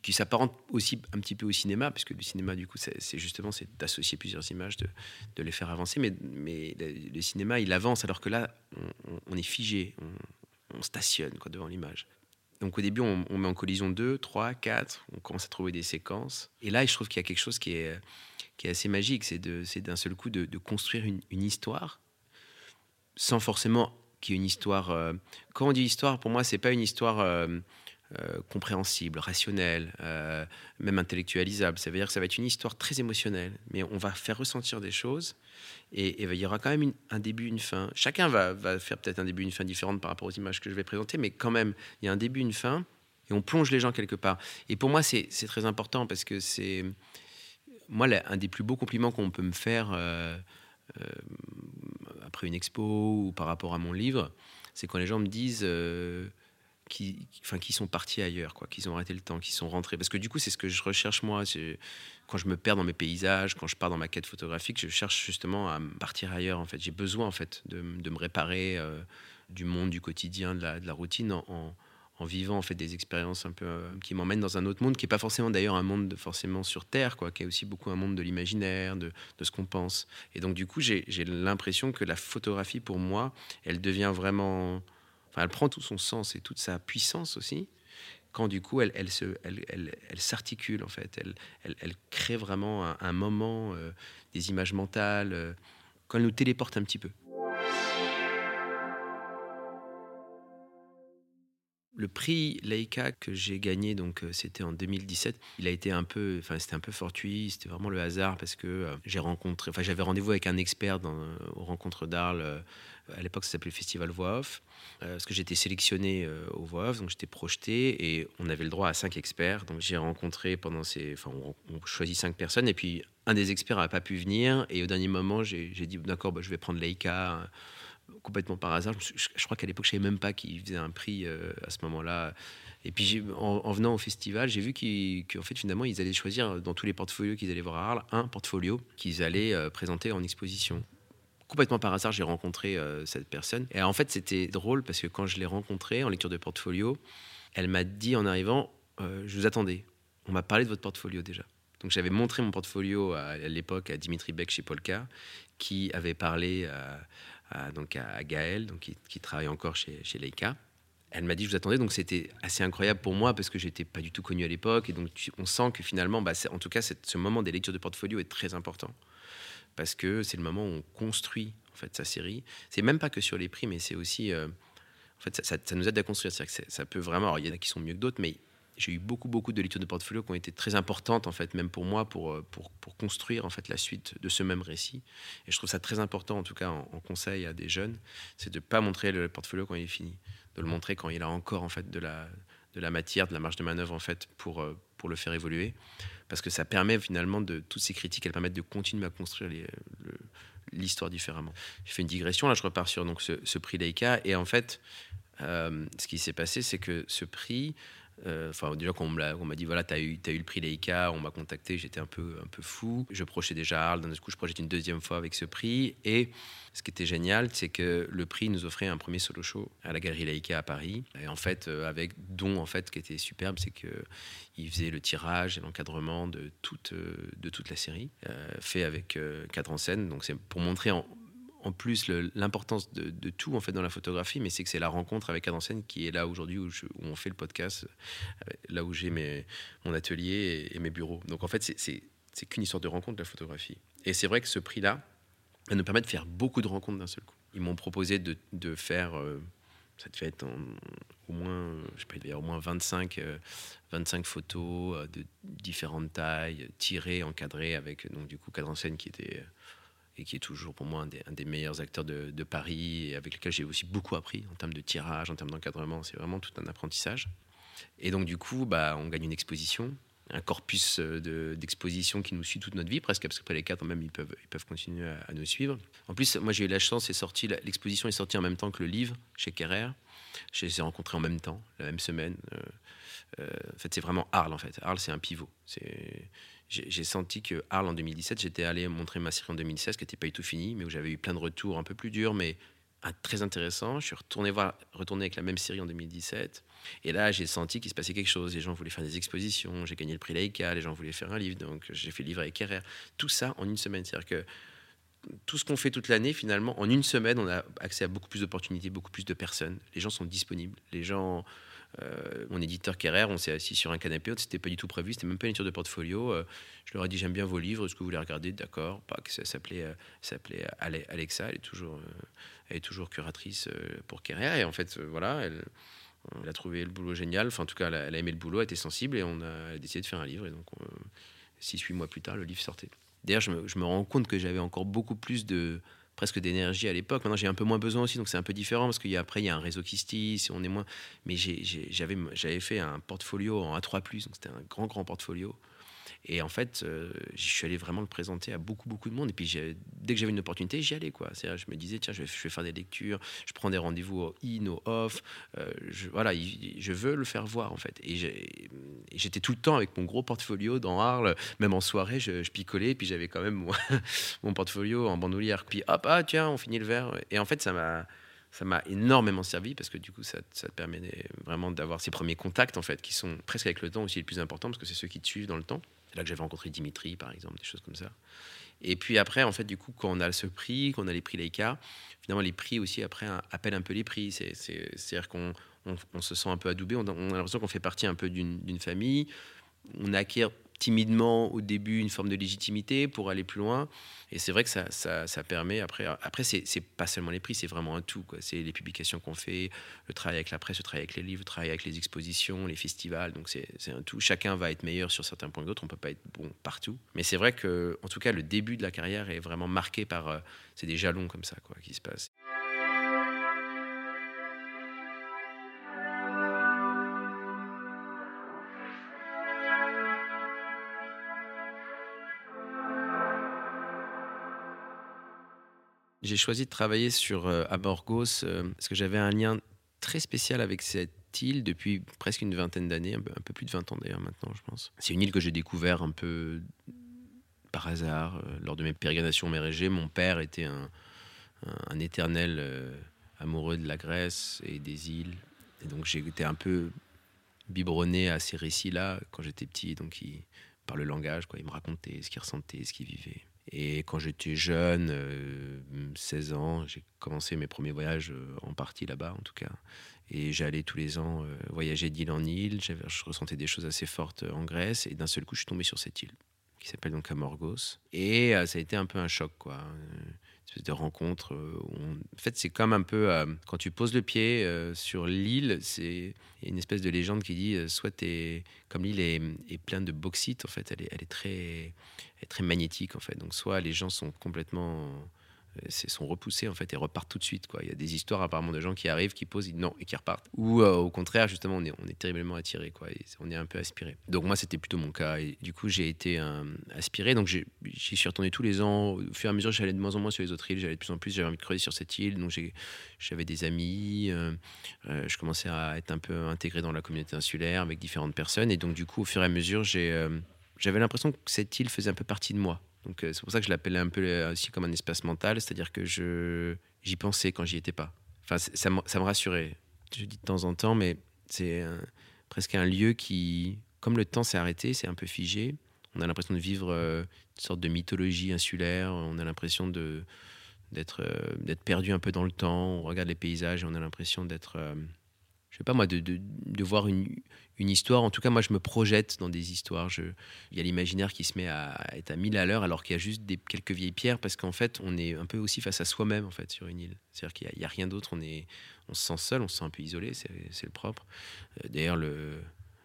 Qui s'apparente aussi un petit peu au cinéma, parce que le cinéma, du coup, c'est justement c'est d'associer plusieurs images, de, les faire avancer. Mais, le, cinéma, il avance, alors que là, on, est figé, on, stationne devant l'image. Donc au début, on, met en collision 2, 3, 4, on commence à trouver des séquences. Et là, je trouve qu'il y a quelque chose qui est, assez magique, c'est d'un seul coup de, construire une histoire sans forcément qui est une histoire. Euh, quand on dit histoire, pour moi, c'est pas une histoire euh, euh, compréhensible, rationnelle, même intellectualisable. Ça veut dire que ça va être une histoire très émotionnelle, mais on va faire ressentir des choses et, il y aura quand même un début, une fin. Chacun va, faire peut-être un début, une fin différente par rapport aux images que je vais présenter, mais quand même, il y a un début, une fin et on plonge les gens quelque part. Et pour moi, c'est très important parce que c'est moi un des plus beaux compliments qu'on peut me faire après une expo ou par rapport à mon livre, c'est quand les gens me disent euh, enfin, sont partis ailleurs, quoi, qu'ils ont arrêté le temps, qu'ils sont rentrés. Parce que du coup, c'est ce que je recherche moi. Quand je me perds dans mes paysages, quand je pars dans ma quête photographique, je cherche justement à partir ailleurs. En fait, j'ai besoin en fait de, de me réparer euh, du monde, du quotidien, de la, de la routine en vivant en fait des expériences un peu euh, qui m'emmènent dans un autre monde qui est pas forcément d'ailleurs un monde forcément sur terre quoi qui est aussi beaucoup un monde de l'imaginaire de, de, ce qu'on pense et donc du coup j'ai l'impression que la photographie pour moi elle devient vraiment enfin elle prend tout son sens et toute sa puissance aussi quand du coup elle, se, elle, s'articule en fait, elle, crée vraiment un, moment, euh, des images mentales, euh, elle nous téléporte un petit peu. Le prix Leica que j'ai gagné, donc euh, c'était en 2017. Il a été un peu, enfin c'était un peu fortuit. C'était vraiment le hasard parce que euh, j'ai rencontré, enfin j'avais rendez-vous avec un expert dans, euh, aux rencontres d'Arles. à l'époque, ça s'appelait Festival Voix Off. parce que j'étais sélectionné au Voix Off, donc j'étais projeté et on avait le droit à cinq experts. Donc j'ai rencontré pendant ces, enfin on, choisit cinq personnes et puis un des experts n'a pas pu venir et au dernier moment j'ai j'ai dit d'accord, bah, je vais prendre Leica. Complètement par hasard. Je, crois qu'à l'époque, je savais même pas qu'il faisait un prix euh, à ce moment-là. Et puis, en, en venant au festival, j'ai vu qu'en fait, finalement, ils allaient choisir dans tous les portfolios qu'ils allaient voir à Arles, un portfolio qu'ils allaient euh, présenter en exposition. Complètement par hasard, j'ai rencontré euh, cette personne. Et en fait, c'était drôle parce que quand je l'ai rencontrée en lecture de portfolio, elle m'a dit en arrivant Je vous attendais. On m'a parlé de votre portfolio déjà. Donc, j'avais montré mon portfolio à, à l'époque à Dimitri Beck chez Polka, qui avait parlé à, à- donc à Gaël, donc qui, travaille encore chez, Leica. Elle m'a dit je vous attendais, donc c'était assez incroyable pour moi parce que j'étais pas du tout connu à l'époque et donc on sent que finalement, bah, en tout cas, ce moment des lectures de portfolio est très important parce que c'est le moment où on construit en fait sa série. C'est même pas que sur les prix, mais c'est aussi euh, en fait ça, nous aide à construire. C'est-à-dire que ça peut vraiment, alors il y en a qui sont mieux que d'autres, mais j'ai eu beaucoup beaucoup de lectures de portfolio qui ont été très importantes en fait, même pour moi, pour, euh, pour, pour construire en fait la suite de ce même récit. Et je trouve ça très important, en tout cas en, conseil à des jeunes, c'est de pas montrer le portfolio quand il est fini, de le montrer quand il a encore en fait de la de la matière, de la marge de manœuvre en fait pour euh, pour le faire évoluer, parce que ça permet finalement de toutes ces critiques, elles permettent de continuer à construire l'histoire différemment. Je fais une digression là, je repars sur donc ce, ce prix Leica et en fait, euh, ce qui s'est passé, c'est que ce prix euh, Enfin, déjà, quand on me l'a- on m'a dit, voilà, tu as eu, as eu le prix Leica, on m'a contacté, j'étais un peu, un peu fou. Je projetais déjà Arles, d'un coup, je projette une deuxième fois avec ce prix. Et ce qui était génial, c'est que le prix nous offrait un premier solo show à la Galerie Leica à Paris. Et en fait, euh, avec dont, en fait, qui était superbe, c'est qu'il faisait le tirage et l'encadrement de toute, euh, de toute la série, euh, fait avec euh, cadre en scène. Donc, c'est pour montrer en, en plus l'importance de, tout en fait dans la photographie, mais c'est que c'est la rencontre avec Cadre en scène qui est là aujourd'hui où, où on fait le podcast, euh, là où j'ai mon atelier et, mes bureaux. Donc en fait, c'est- qu'une histoire de rencontre la photographie. Et c'est vrai que ce prix-là, nous permet de faire beaucoup de rencontres d'un seul coup. Ils m'ont proposé de, de faire, euh, ça devait être en- au moins, je sais pas, au moins 25, euh, 25 photos euh, de différentes tailles, tirées, encadrées avec donc du coup cadre en scène qui était et qui est toujours pour moi un des, meilleurs acteurs de, Paris et avec lequel j'ai aussi beaucoup appris en termes de tirage, en termes d'encadrement. C'est vraiment tout un apprentissage. Et donc, du coup, bah, on gagne une exposition, un corpus euh, de- d'exposition qui nous suit toute notre vie, presque, parce qu'après les quatre, même, ils peuvent, continuer à, nous suivre. En plus, moi, j'ai eu la chance, l'exposition est sortie en même temps que le livre chez Kerrer. Je les ai rencontrés en même temps, la même semaine. Euh, euh, en fait, c'est vraiment Arles, en fait. Arles, c'est un pivot. J'ai senti que Arles en 2017, j'étais allé montrer ma série en 2016 qui n'était pas du tout finie, mais où j'avais eu plein de retours un peu plus durs, mais ah, très intéressants. Je suis retourné voir, retourné avec la même série en 2017, et là j'ai senti qu'il se passait quelque chose. Les gens voulaient faire des expositions, j'ai gagné le prix Leica, les gens voulaient faire un livre, donc j'ai fait le livre avec Kerrer. Tout ça en une semaine, c'est-à-dire que tout ce qu'on fait toute l'année, finalement, en une semaine, on a accès à beaucoup plus d'opportunités, beaucoup plus de personnes. Les gens sont disponibles. Les gens, euh, mon éditeur Kerrer, on s'est assis sur un canapé, c'était pas du tout prévu, c'était même pas une lecture de portfolio. Euh, je leur ai dit j'aime bien vos livres, est-ce que vous voulez regarder? D'accord. Bah, ça s'appelait, euh, Alexa, elle est toujours, elle est toujours curatrice pour Kerrer et en fait voilà, elle, a trouvé le boulot génial. Enfin en tout cas, elle a, aimé le boulot, elle était sensible et on a, décidé de faire un livre et donc euh, six huit mois plus tard, le livre sortait. D'ailleurs, je me rends compte que j'avais encore beaucoup plus de presque d'énergie à l'époque. Maintenant, j'ai un peu moins besoin aussi, donc c'est un peu différent parce qu'après, il y a un réseau qui se on est moins. Mais j'avais fait un portfolio en A3+, donc c'était un grand, grand portfolio. Et en fait, euh, je suis allé vraiment le présenter à beaucoup, beaucoup de monde. Et puis, dès que j'avais une opportunité, j'y allais. Quoi. Je me disais, tiens, je vais, faire des lectures, je prends des rendez-vous au in, au off. euh, je, voilà, il- je veux le faire voir, en fait. Et j'étais tout le temps avec mon gros portfolio dans Arles. Même en soirée, je, je picolais. Puis j'avais quand même mon, portfolio en bandoulière. Puis hop, ah, tiens, on finit le verre. Et en fait, ça m'a ça m'a énormément servi parce que du coup ça, ça te permet vraiment d'avoir ces premiers contacts en fait qui sont presque avec le temps aussi les plus importants parce que c'est ceux qui te suivent dans le temps là que j'avais rencontré Dimitri par exemple des choses comme ça Et puis après, en fait, du coup, quand on a ce prix, qu'on a les prix Leica, finalement, les prix aussi, après, appellent un peu les prix. C'est-à-dire qu'on on, se sent un peu adoubé, on, on a l'impression qu'on fait partie un peu d'une famille. On acquiert timidement au début une forme de légitimité pour aller plus loin. Et c'est vrai que ça, ça, permet, après, après c'est pas seulement les prix, c'est vraiment un tout. C'est les publications qu'on fait, le travail avec la presse, le travail avec les livres, le travail avec les expositions, les festivals. Donc c'est un tout. Chacun va être meilleur sur certains points que d'autres, on peut pas être bon partout. Mais c'est vrai que, en tout cas, le début de la carrière est vraiment marqué par. Euh, c'est des jalons comme ça quoi, qui se passent. J'ai choisi de travailler sur euh, euh, parce que j'avais un lien très spécial avec cette île depuis presque une vingtaine d'années, un, peu plus de 20 ans d'ailleurs maintenant, je pense. C'est une île que j'ai découvert un peu par hasard euh, lors de mes pérégrinations mérégées. Mon père était un, éternel amoureux de la Grèce et des îles. Et donc j'ai un peu biberonné à ces récits-là quand j'étais petit. Donc par le langage, quoi, il me racontait ce qu'il ressentait, ce qu'il vivait. Et quand j'étais jeune, 16 euh, ans, j'ai commencé mes premiers voyages euh, en partie là-bas, en tout cas. Et j'allais tous les ans euh, voyager d'île en île. Je ressentais des choses assez fortes en Grèce. Et d'un seul coup, je suis tombé sur cette île, qui s'appelle donc Amorgos. Et ça a été un peu un choc, quoi espèce de rencontre. En fait, c'est comme un peu quand tu poses le pied sur l'île, c'est une espèce de légende qui dit soit es, comme l'île est, est pleine de bauxite, en fait, elle est, elle est très est très magnétique en fait. Donc soit les gens sont complètement euh, sont repoussés en fait et repartent tout de suite quoi. Il y a des histoires apparemment de gens qui arrivent, qui posent, non et qui repartent. Ou euh, au contraire justement on est, on est terriblement attiré quoi. on est un peu aspiré. Donc moi c'était plutôt mon cas et du coup j'ai été euh, aspiré. Donc j'y suis retourné tous les ans. Au fur et à mesure j'allais de moins en moins sur les autres îles, j'allais de plus en plus. J'avais envie de creuser sur cette île. Donc j'avais des amis. je commençais à être un peu intégré dans la communauté insulaire avec différentes personnes et donc du coup au fur et à mesure j'avais l'impression que cette île faisait un peu partie de moi. Euh, c'est pour ça que je l'appelais un peu euh, aussi comme un espace mental, c'est-à-dire que je j'y pensais quand j'y étais pas. Enfin, ça, me, ça me rassurait. Je dis de temps en temps, mais c'est presque un lieu qui, comme le temps s'est arrêté, c'est un peu figé. On a l'impression de vivre euh, une sorte de mythologie insulaire. On a l'impression de d'être d'être perdu un peu dans le temps. On regarde les paysages et on a l'impression d'être je sais pas moi, de, de, voir une, une, histoire. En tout cas, moi, je me projette dans des histoires. Il y a l'imaginaire qui se met à, être à mille à l'heure, alors qu'il y a juste des, quelques vieilles pierres, parce qu'en fait, on est un peu aussi face à soi-même, en fait, sur une île. C'est-à-dire qu'il n'y a, rien d'autre. On, est, on se sent seul, on se sent un peu isolé, c'est le propre. Euh, d'ailleurs, le,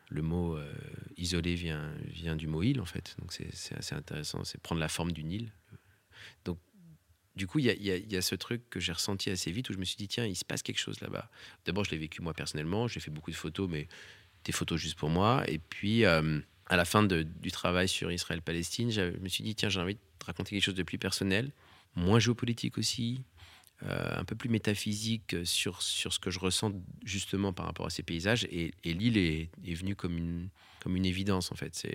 le mot euh, isolé vient, vient du mot île, en fait. Donc, c'est assez intéressant. C'est prendre la forme d'une île. Donc, du coup, il y, a, ce truc que j'ai ressenti assez vite où je me suis dit, tiens, il se passe quelque chose là-bas. D'abord, je l'ai vécu moi personnellement, j'ai fait beaucoup de photos, mais des photos juste pour moi. Et puis, euh, à la fin du travail sur Israël-Palestine, je me suis dit, tiens, j'ai envie de raconter quelque chose de plus personnel, moins géopolitique aussi, euh, un peu plus métaphysique sur, sur ce que je ressens justement par rapport à ces paysages. Et, l'île est, est, venue comme une, comme une évidence, en fait.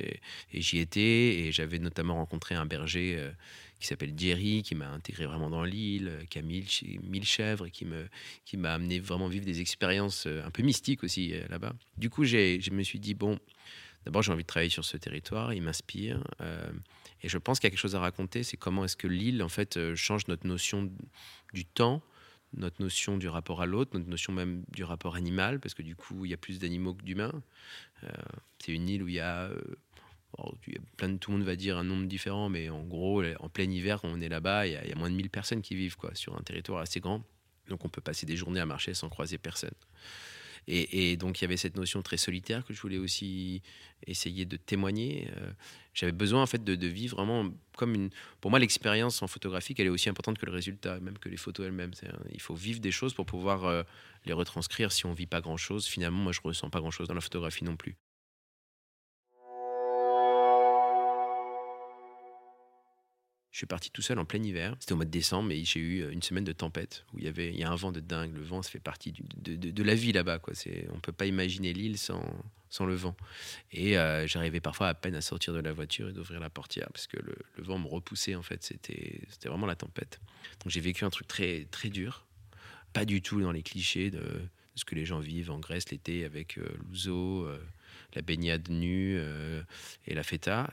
Et j'y étais, et j'avais notamment rencontré un berger. Euh, qui s'appelle Jerry, qui m'a intégré vraiment dans l'île, qui a mille, chèvres, et qui me qui m'a amené vraiment vivre des expériences euh, un peu mystiques aussi euh, là-bas. Du coup, je me suis dit, bon, d'abord j'ai envie de travailler sur ce territoire, il m'inspire, euh, et je pense qu'il y a quelque chose à raconter, c'est comment est-ce que l'île, en fait, change notre notion du temps, notre notion du rapport à l'autre, notre notion même du rapport animal, parce que du coup, il y a plus d'animaux que d'humains. c'est une île où il y a plein de, tout le monde va dire un nombre différent, mais en gros, en plein hiver, quand on est là-bas, il y, a moins de 1000 personnes qui vivent quoi, sur un territoire assez grand. Donc on peut passer des journées à marcher sans croiser personne. Et, donc il y avait cette notion très solitaire que je voulais aussi essayer de témoigner. Euh, j'avais besoin en fait de, vivre vraiment comme une. Pour moi, l'expérience en photographie, elle est aussi importante que le résultat, même que les photos elles-mêmes. Il faut vivre des choses pour pouvoir euh, les retranscrire. Si on vit pas grand-chose, finalement, moi je ressens pas grand-chose dans la photographie non plus. Je suis parti tout seul en plein hiver. C'était au mois de décembre, mais j'ai eu euh, une semaine de tempête où il y avait, il y a un vent de dingue. Le vent, ça fait partie de, de, la vie là-bas. Quoi. C'est, on peut pas imaginer l'île sans, sans le vent. Et euh, j'arrivais parfois à peine à sortir de la voiture et d'ouvrir la portière parce que le, vent me repoussait. En fait, c'était, c'était vraiment la tempête. Donc j'ai vécu un truc très, très dur. Pas du tout dans les clichés de, ce que les gens vivent en Grèce l'été avec euh, l'ouzo, la baignade nue et la feta.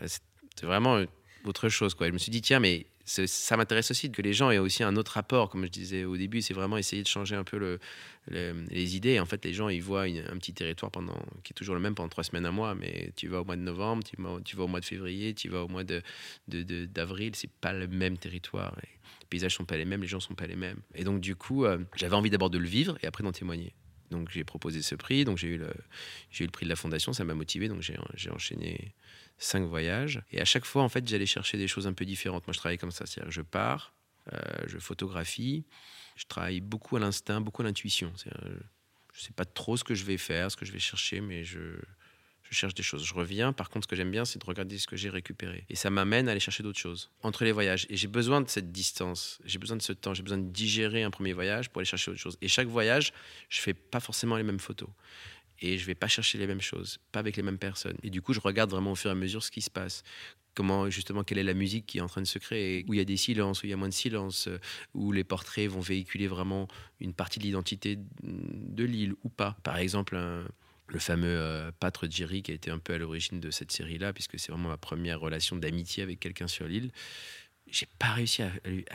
C'est vraiment autre chose. Quoi. Je me suis dit, tiens, mais ça m'intéresse aussi que les gens aient aussi un autre rapport, comme je disais au début, c'est vraiment essayer de changer un peu le, les idées. En fait, les gens, ils voient un petit territoire pendant, qui est toujours le même pendant trois semaines, à mois, mais tu vas au mois de novembre, tu vas, au mois de février, tu vas au mois d'avril, de, de, d'avril c'est pas le même territoire. les paysages sont pas les mêmes, les gens sont pas les mêmes. Et donc, du coup, euh, j'avais envie d'abord de le vivre et après d'en témoigner. Donc, j'ai proposé ce prix, donc j'ai eu, le, prix de la fondation, ça m'a motivé, donc j'ai enchaîné cinq voyages. Et à chaque fois, en fait, j'allais chercher des choses un peu différentes. Moi, je travaille comme ça, c'est-à-dire que je pars, euh, je photographie, je travaille beaucoup à l'instinct, beaucoup à l'intuition. Je ne sais pas trop ce que je vais faire, ce que je vais chercher, mais je, je cherche des choses. Je reviens. Par contre, ce que j'aime bien, c'est de regarder ce que j'ai récupéré. Et ça m'amène à aller chercher d'autres choses entre les voyages. Et j'ai besoin de cette distance, j'ai besoin de ce temps, j'ai besoin de digérer un premier voyage pour aller chercher autre chose. Et chaque voyage, je fais pas forcément les mêmes photos et je vais pas chercher les mêmes choses, pas avec les mêmes personnes. Et du coup, je regarde vraiment au fur et à mesure ce qui se passe. Comment, justement, quelle est la musique qui est en train de se créer, où il y a des silences, où il y a moins de silence, euh, où les portraits vont véhiculer vraiment une partie de l'identité de l'île ou pas. Par exemple, le fameux euh, Jerry qui a été un peu à l'origine de cette série-là, puisque c'est vraiment ma première relation d'amitié avec quelqu'un sur l'île j'ai pas réussi à,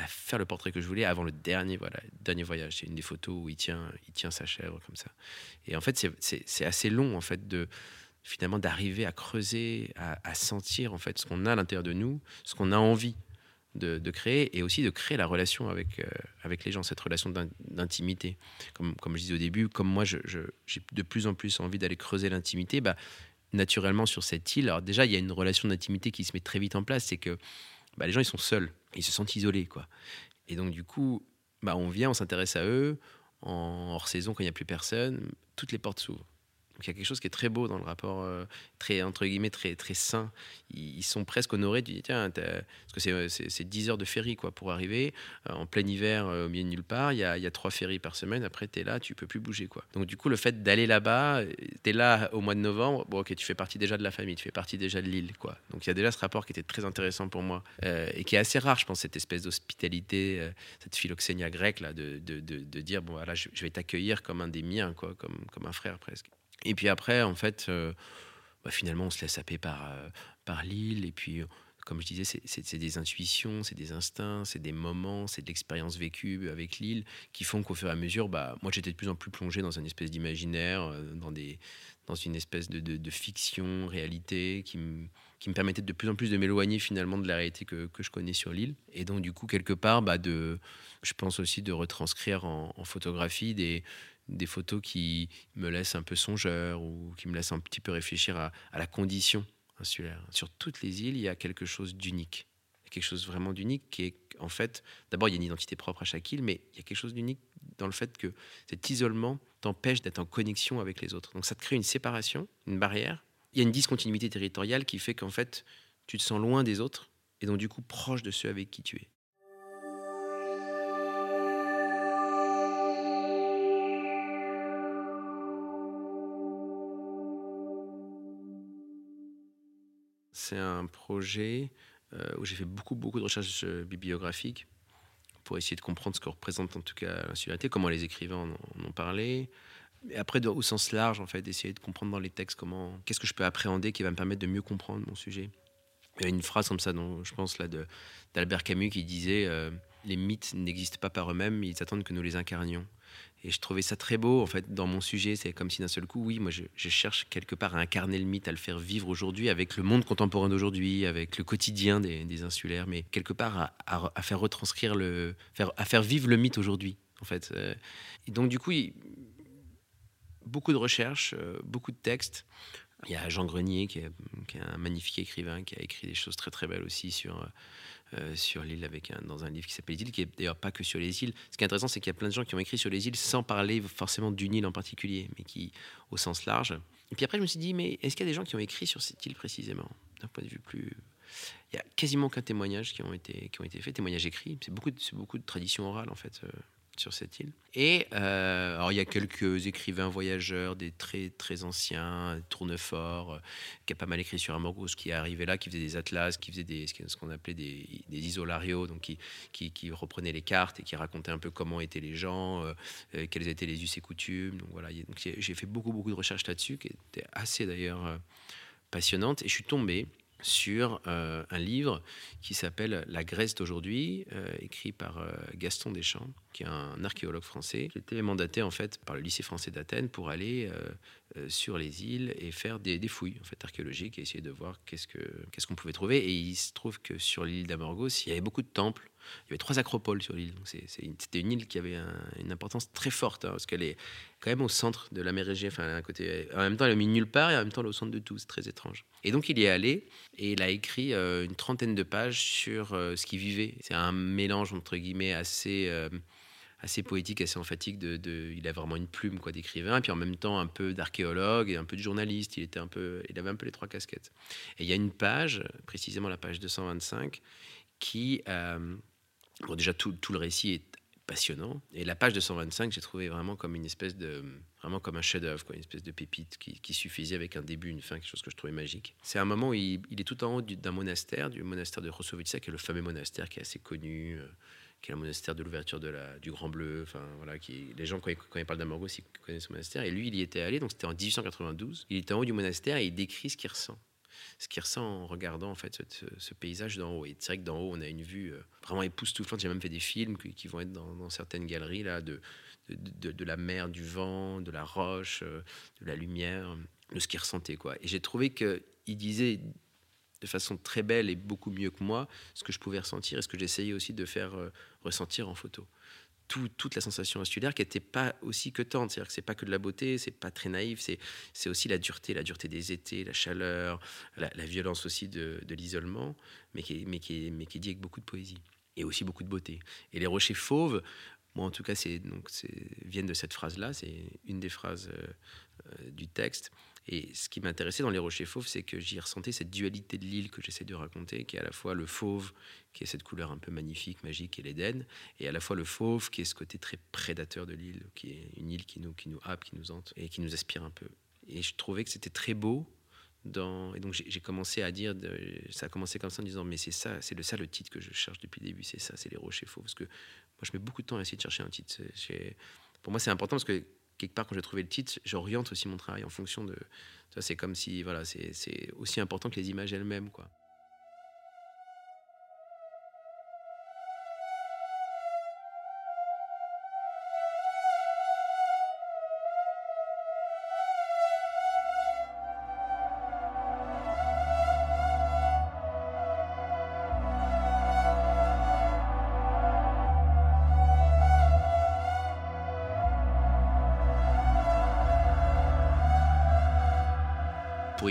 faire le portrait que je voulais avant le dernier, voilà, dernier voyage. C'est une des photos où il tient, il tient sa chèvre comme ça. Et en fait, c'est assez long en fait de finalement d'arriver à creuser, à, sentir en fait ce qu'on a à l'intérieur de nous, ce qu'on a envie de, créer, et aussi de créer la relation avec euh, avec les gens, cette relation d'intimité. Comme comme je disais au début, comme moi, j'ai de plus en plus envie d'aller creuser l'intimité, bah naturellement sur cette île. Alors déjà, il y a une relation d'intimité qui se met très vite en place, c'est que bah, les gens ils sont seuls, ils se sentent isolés quoi. Et donc du coup, bah, on vient, on s'intéresse à eux en hors saison quand il n'y a plus personne, toutes les portes s'ouvrent. Donc il y a quelque chose qui est très beau dans le rapport, euh, très entre guillemets très très sain. Ils, sont presque honorés. Tu dis tiens, parce que c'est 10 heures de ferry quoi pour arriver euh, en plein hiver euh, au milieu de nulle part. Il y a, y a trois ferries par semaine. Après tu es là, tu peux plus bouger quoi. Donc du coup le fait d'aller là-bas, tu es là au mois de novembre. Ok, tu fais partie déjà de la famille, tu fais partie déjà de l'île quoi. Donc il y a déjà ce rapport qui était très intéressant pour moi et qui est assez rare, je pense, cette espèce d'hospitalité, cette philoxénia grecque là, de, de, de, dire bon voilà, je, je vais t'accueillir comme un des miens quoi, comme comme un frère presque. Et puis après, en fait, euh, bah, finalement, on se laisse happer par, euh, par l'île. Et puis, euh, comme je disais, c'est des intuitions, c'est des instincts, c'est des moments, c'est de l'expérience vécue avec l'île qui font qu'au fur et à mesure, bah, moi, j'étais de plus en plus plongé dans une espèce d'imaginaire, dans, dans une espèce de, fiction, réalité, qui me, permettait de plus en plus de m'éloigner finalement de la réalité que, je connais sur l'île. Et donc, du coup, quelque part, bah, de, je pense aussi de retranscrire en photographie des, des photos qui me laissent un peu songeur ou qui me laissent un petit peu réfléchir à, la condition insulaire. Sur toutes les îles, il y a quelque chose d'unique. Quelque chose vraiment d'unique qui est, en fait, d'abord, il y a une identité propre à chaque île, mais il y a quelque chose d'unique dans le fait que cet isolement t'empêche d'être en connexion avec les autres. Donc ça te crée une séparation, une barrière. Il y a une discontinuité territoriale qui fait qu'en fait, tu te sens loin des autres et donc du coup proche de ceux avec qui tu es. C'est un projet euh, où j'ai fait beaucoup, beaucoup de recherches euh, bibliographiques pour essayer de comprendre ce que représente en tout cas l'insularité, comment les écrivains en, ont parlé. Et après, au sens large, en fait, d'essayer de comprendre dans les textes comment, qu'est-ce que je peux appréhender qui va me permettre de mieux comprendre mon sujet. Il y a une phrase comme ça, dont je pense là, d'Albert Camus qui disait euh, Les mythes n'existent pas par eux-mêmes, ils attendent que nous les incarnions. Et je trouvais ça très beau, en fait, dans mon sujet. C'est comme si d'un seul coup, oui, moi, je, cherche quelque part à incarner le mythe, à le faire vivre aujourd'hui avec le monde contemporain d'aujourd'hui, avec le quotidien des, insulaires, mais quelque part à, faire retranscrire le, à faire vivre le mythe aujourd'hui, en fait. Euh. Et donc, du coup, beaucoup de recherches, euh, beaucoup de textes. Il y a Jean Grenier, qui est, qui est, un magnifique écrivain, qui a écrit des choses très très belles aussi sur euh, sur l'île avec un, dans un livre qui s'appelle Les îles, qui est d'ailleurs pas que sur les îles. Ce qui est intéressant, c'est qu'il y a plein de gens qui ont écrit sur les îles sans parler forcément d'une île en particulier, mais qui au sens large. Et puis après, je me suis dit, mais est-ce qu'il y a des gens qui ont écrit sur cette île précisément, d'un point de vue plus il y a quasiment qu'un témoignage qui ont été qui ont été faits, témoignages écrits. C'est beaucoup de, beaucoup de tradition orale en fait. Sur cette île. Et euh, alors il y a quelques écrivains voyageurs, des très très anciens, Tournefort, euh, qui a pas mal écrit sur Amorgos, qui est arrivé là, qui faisait des atlas, qui faisait des, ce qu'on appelait des, des, isolarios, donc qui, qui, reprenait les cartes et qui racontait un peu comment étaient les gens, euh, quels étaient les us et coutumes. Donc voilà, j'ai fait beaucoup beaucoup de recherches là-dessus, qui étaient assez d'ailleurs passionnantes. Et je suis tombé sur euh, un livre qui s'appelle La Grèce d'aujourd'hui, euh, écrit par euh, Gaston Deschamps, qui est un archéologue français. J'étais mandaté en fait par le lycée français d'Athènes pour aller sur les îles et faire des, fouilles en fait archéologiques et essayer de voir qu'est-ce que qu'est-ce qu'on pouvait trouver. Et il se trouve que sur l'île d'Amorgos, il y avait beaucoup de temples il y avait trois acropoles sur l'île. C'était une île qui avait une importance très forte, hein, parce qu'elle est quand même au centre de la mer Égée. Enfin, à côté, en même temps, elle est mis nulle part et en même temps, elle est au centre de tout. C'est très étrange. Et donc, il y est allé et il a écrit euh, une trentaine de pages sur euh, ce qu'il vivait. C'est un mélange, entre guillemets, assez. Euh, assez poétique, assez emphatique. Il a vraiment une plume d'écrivain, et puis en même temps un peu d'archéologue et un peu de journaliste. Il était un peu, il avait un peu les trois casquettes. Et il y a une page, précisément la page 225, qui Bon, déjà, tout, le récit est passionnant. Et la page 225, j'ai trouvé vraiment comme une espèce de. Vraiment comme un chef-d'œuvre, une espèce de pépite qui, qui, suffisait avec un début, une fin, quelque chose que je trouvais magique. C'est un moment où il, est tout en haut d'un monastère, du monastère de Rosovica, qui est le fameux monastère qui est assez connu. Euh, qui est le monastère de l'ouverture de la, du Grand Bleu. Enfin, voilà, qui, les gens, quand ils, quand ils parlent d'Amorgos, ils connaissent ce monastère. Et lui, il y était allé, donc c'était en 1892. Il était en haut du monastère et il décrit ce qu'il ressent ce qu'il ressent en regardant en fait ce, paysage d'en haut. Et c'est vrai que d'en haut, on a une vue euh, vraiment époustouflante. J'ai même fait des films qui, vont être dans, certaines galeries là, de, de, la mer, du vent, de la roche, euh, de la lumière, de ce qu'il ressentait. Quoi. Et j'ai trouvé qu'il disait de façon très belle et beaucoup mieux que moi ce que je pouvais ressentir et ce que j'essayais aussi de faire euh, ressentir en photo toute la sensation insulaire qui n'était pas aussi que tente. C'est-à-dire que c'est pas que de la beauté, c'est pas très naïf, c'est aussi la dureté, la dureté des étés, la chaleur, la, violence aussi de, l'isolement, mais qui, mais, qui mais qui est dit avec beaucoup de poésie et aussi beaucoup de beauté. Et les rochers fauves, moi en tout cas, c'est donc viennent de cette phrase-là, c'est une des phrases euh, euh, du texte. Et ce qui m'intéressait dans Les Rochers Fauves, c'est que j'y ressentais cette dualité de l'île que j'essaie de raconter, qui est à la fois le fauve, qui est cette couleur un peu magnifique, magique, et l'Éden, et à la fois le fauve, qui est ce côté très prédateur de l'île, qui est une île qui nous, qui nous happe, qui nous hante, et qui nous aspire un peu. Et je trouvais que c'était très beau. Dans... Et donc j'ai commencé à dire, ça a commencé comme ça en disant, mais c'est ça, c'est ça le titre que je cherche depuis le début, c'est ça, c'est les rochers fauves. Parce que moi je mets beaucoup de temps à essayer de chercher un titre. Pour moi c'est important parce que quelque part, quand j'ai trouvé le titre, j'oriente aussi mon travail en fonction de. Ça, c'est comme si, voilà, c'est aussi important que les images elles-mêmes, quoi.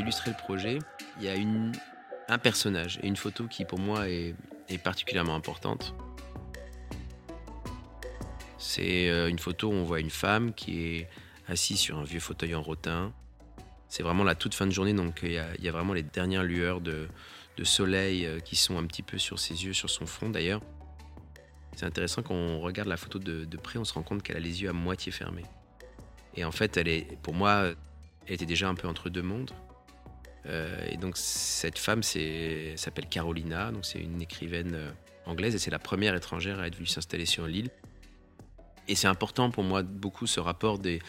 Pour illustrer le projet, il y a un personnage et une photo qui pour moi est, particulièrement importante. C'est euh, une photo où on voit une femme qui est assise sur un vieux fauteuil en rotin. C'est vraiment la toute fin de journée, donc il y a, vraiment les dernières lueurs de, soleil euh, qui sont un petit peu sur ses yeux, sur son front d'ailleurs. C'est intéressant quand on regarde la photo de, près, on se rend compte qu'elle a les yeux à moitié fermés. Et en fait, pour moi, elle était déjà un peu entre deux mondes. Euh, et donc cette femme s'appelle Carolina, donc c'est une écrivaine euh, anglaise et c'est la première étrangère à être venue s'installer sur l'île. Et c'est important pour moi beaucoup ce rapport des,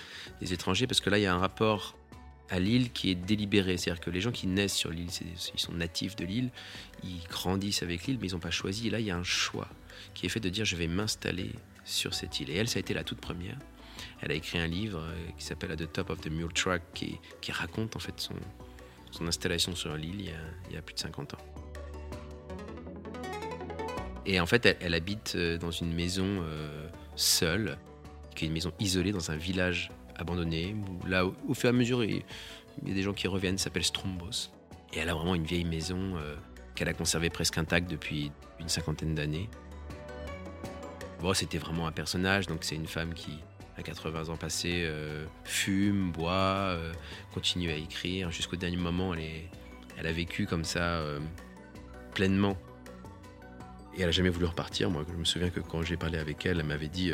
étrangers parce que là il y a un rapport à l'île qui est délibéré. C'est-à-dire que les gens qui naissent sur l'île, ils sont natifs de l'île, ils grandissent avec l'île, mais ils n'ont pas choisi. Et là, il y a un choix qui est fait de dire je vais m'installer sur cette île. Et elle, ça a été la toute première. Elle a écrit un livre euh, qui s'appelle At the Top of the Mule Track qui, qui raconte en fait son, son installation sur l'île il, y a plus de 50 ans. Et en fait, elle, habite euh, dans une maison euh, seule, qui est une maison isolée dans un village abandonné, où là, au, fur et à mesure, il, y a des gens qui reviennent, s'appelle Strombos. Et elle a vraiment une vieille maison euh, qu'elle a conservée presque intacte depuis une cinquantaine d'années. Bon, c'était vraiment un personnage, donc c'est une femme qui, à 80 ans passés, euh, fume, boit, euh, continue à écrire. Jusqu'au dernier moment, elle, est, elle a vécu comme ça euh, pleinement. Et elle n'a jamais voulu repartir. Moi, je me souviens que quand j'ai parlé avec elle, elle m'avait dit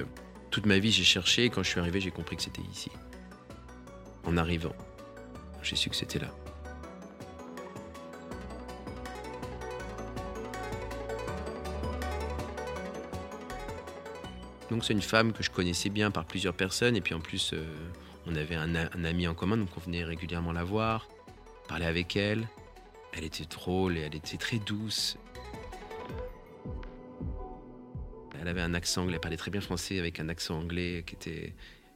Toute ma vie, j'ai cherché, et quand je suis arrivé, j'ai compris que c'était ici. En arrivant, j'ai su que c'était là. Donc c'est une femme que je connaissais bien par plusieurs personnes et puis en plus euh, on avait un, ami en commun donc on venait régulièrement la voir, parler avec elle. Elle était drôle et elle était très douce. Elle avait un accent anglais, elle parlait très bien français avec un accent anglais qui était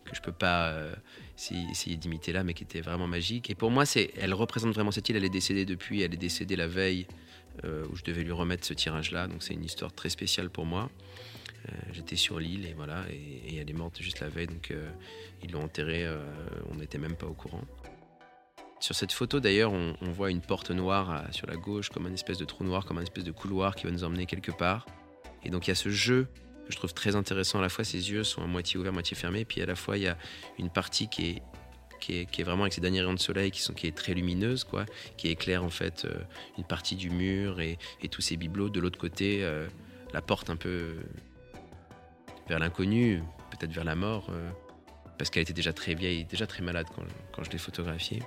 que je peux pas euh, essayer d'imiter là, mais qui était vraiment magique. Et pour moi, c'est, elle représente vraiment cette île. Elle est décédée depuis, elle est décédée la veille euh, où je devais lui remettre ce tirage-là. Donc c'est une histoire très spéciale pour moi. Euh, j'étais sur l'île et voilà, et, elle est morte juste la veille, donc ils l'ont enterrée. on n'était même pas au courant. Sur cette photo d'ailleurs, on, voit une porte noire sur la gauche, comme un espèce de trou noir, comme un espèce de couloir qui va nous emmener quelque part. Et donc il y a ce jeu que je trouve très intéressant. À la fois, ses yeux sont à moitié ouverts, moitié fermés. Puis à la fois, il y a une partie qui est, vraiment avec ses derniers rayons de soleil qui, sont, qui est très lumineuse, quoi, qui éclaire en fait euh, une partie du mur et, et tous ces bibelots. De l'autre côté, euh, la porte un peu vers l'inconnu, peut-être vers la mort, euh, parce qu'elle était déjà très vieille, déjà très malade quand, quand je l'ai photographiée.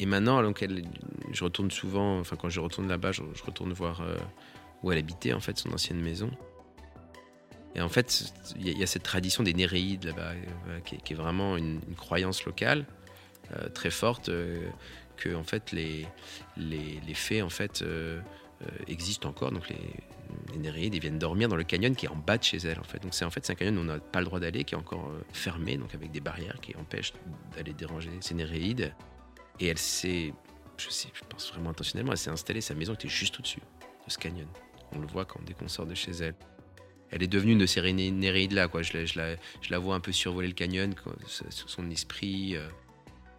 Et maintenant, alors qu'elle, je retourne souvent, enfin quand je retourne là-bas, je, retourne voir où elle habitait en fait, son ancienne maison. Et en fait, il y, a cette tradition des Néréides là-bas, euh, qui, est vraiment une, croyance locale euh, très forte, euh, que en fait les, les, les fées en fait existent encore. Donc les, les Néréides viennent dormir dans le canyon qui est en bas de chez elles en fait. Donc c'est en fait un canyon où on n'a pas le droit d'aller, qui est encore fermé, donc avec des barrières qui empêchent d'aller déranger ces Néréides. Et elle s'est, je pense vraiment intentionnellement, elle s'est installée, sa maison était juste au-dessus de ce canyon. On le voit quand dès qu'on sort de chez elle elle est devenue une de ces Néréides là. Quoi. Je, la, je, la, je, la, vois un peu survoler le canyon, son esprit. Euh,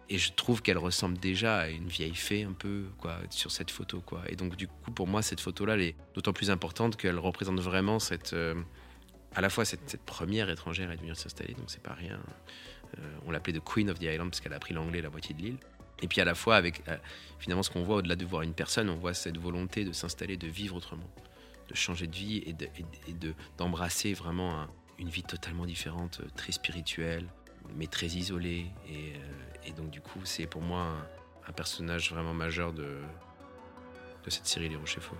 et je trouve qu'elle ressemble déjà à une vieille fée un peu quoi, sur cette photo. Quoi. Et donc du coup, pour moi, cette photo-là, elle est d'autant plus importante qu'elle représente vraiment cette, euh, à la fois cette, première étrangère à venir s'installer, donc c'est pas rien. Euh, on l'appelait The Queen of the Island parce qu'elle a appris l'anglais la moitié de l'île. Et puis à la fois avec finalement ce qu'on voit au-delà de voir une personne, on voit cette volonté de s'installer, de vivre autrement de changer de vie et d'embrasser de, vraiment une vie totalement différente, très spirituelle, mais très isolée. Et, euh, donc du coup, c'est pour moi un, personnage vraiment majeur de, de cette série Les Rochers Fauves.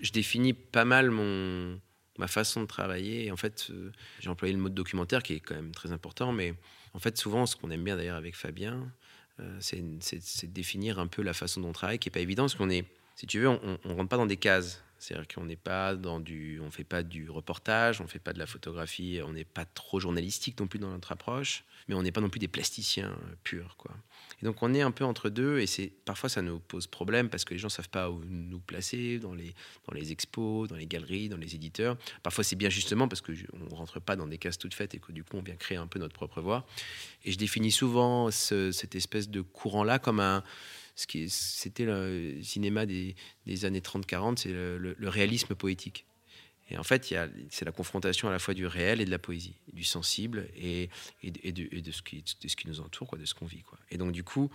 Je définis pas mal mon, ma façon de travailler. En fait, euh, j'ai employé le mot documentaire qui est quand même très important, mais en fait, souvent, ce qu'on aime bien d'ailleurs avec Fabien, euh, c'est de définir un peu la façon dont on travaille, qui n'est pas évident, parce qu'on est, si tu veux, on ne rentre pas dans des cases. C'est-à-dire qu'on n'est pas dans du, on fait pas du reportage, on fait pas de la photographie, on n'est pas trop journalistique non plus dans notre approche, mais on n'est pas non plus des plasticiens euh, purs, quoi. Et donc on est un peu entre deux, et c'est parfois ça nous pose problème parce que les gens savent pas où nous placer dans les dans les expos, dans les galeries, dans les éditeurs. Parfois c'est bien justement parce que on rentre pas dans des cases toutes faites et que du coup on vient créer un peu notre propre voix. Et je définis souvent cette espèce de courant là comme un c'était le cinéma des, années 30-40, c'est le, réalisme poétique. Et en fait, c'est la confrontation à la fois du réel et de la poésie, du sensible et, de, ce qui, nous entoure, de ce qu'on vit. Et donc, du coup,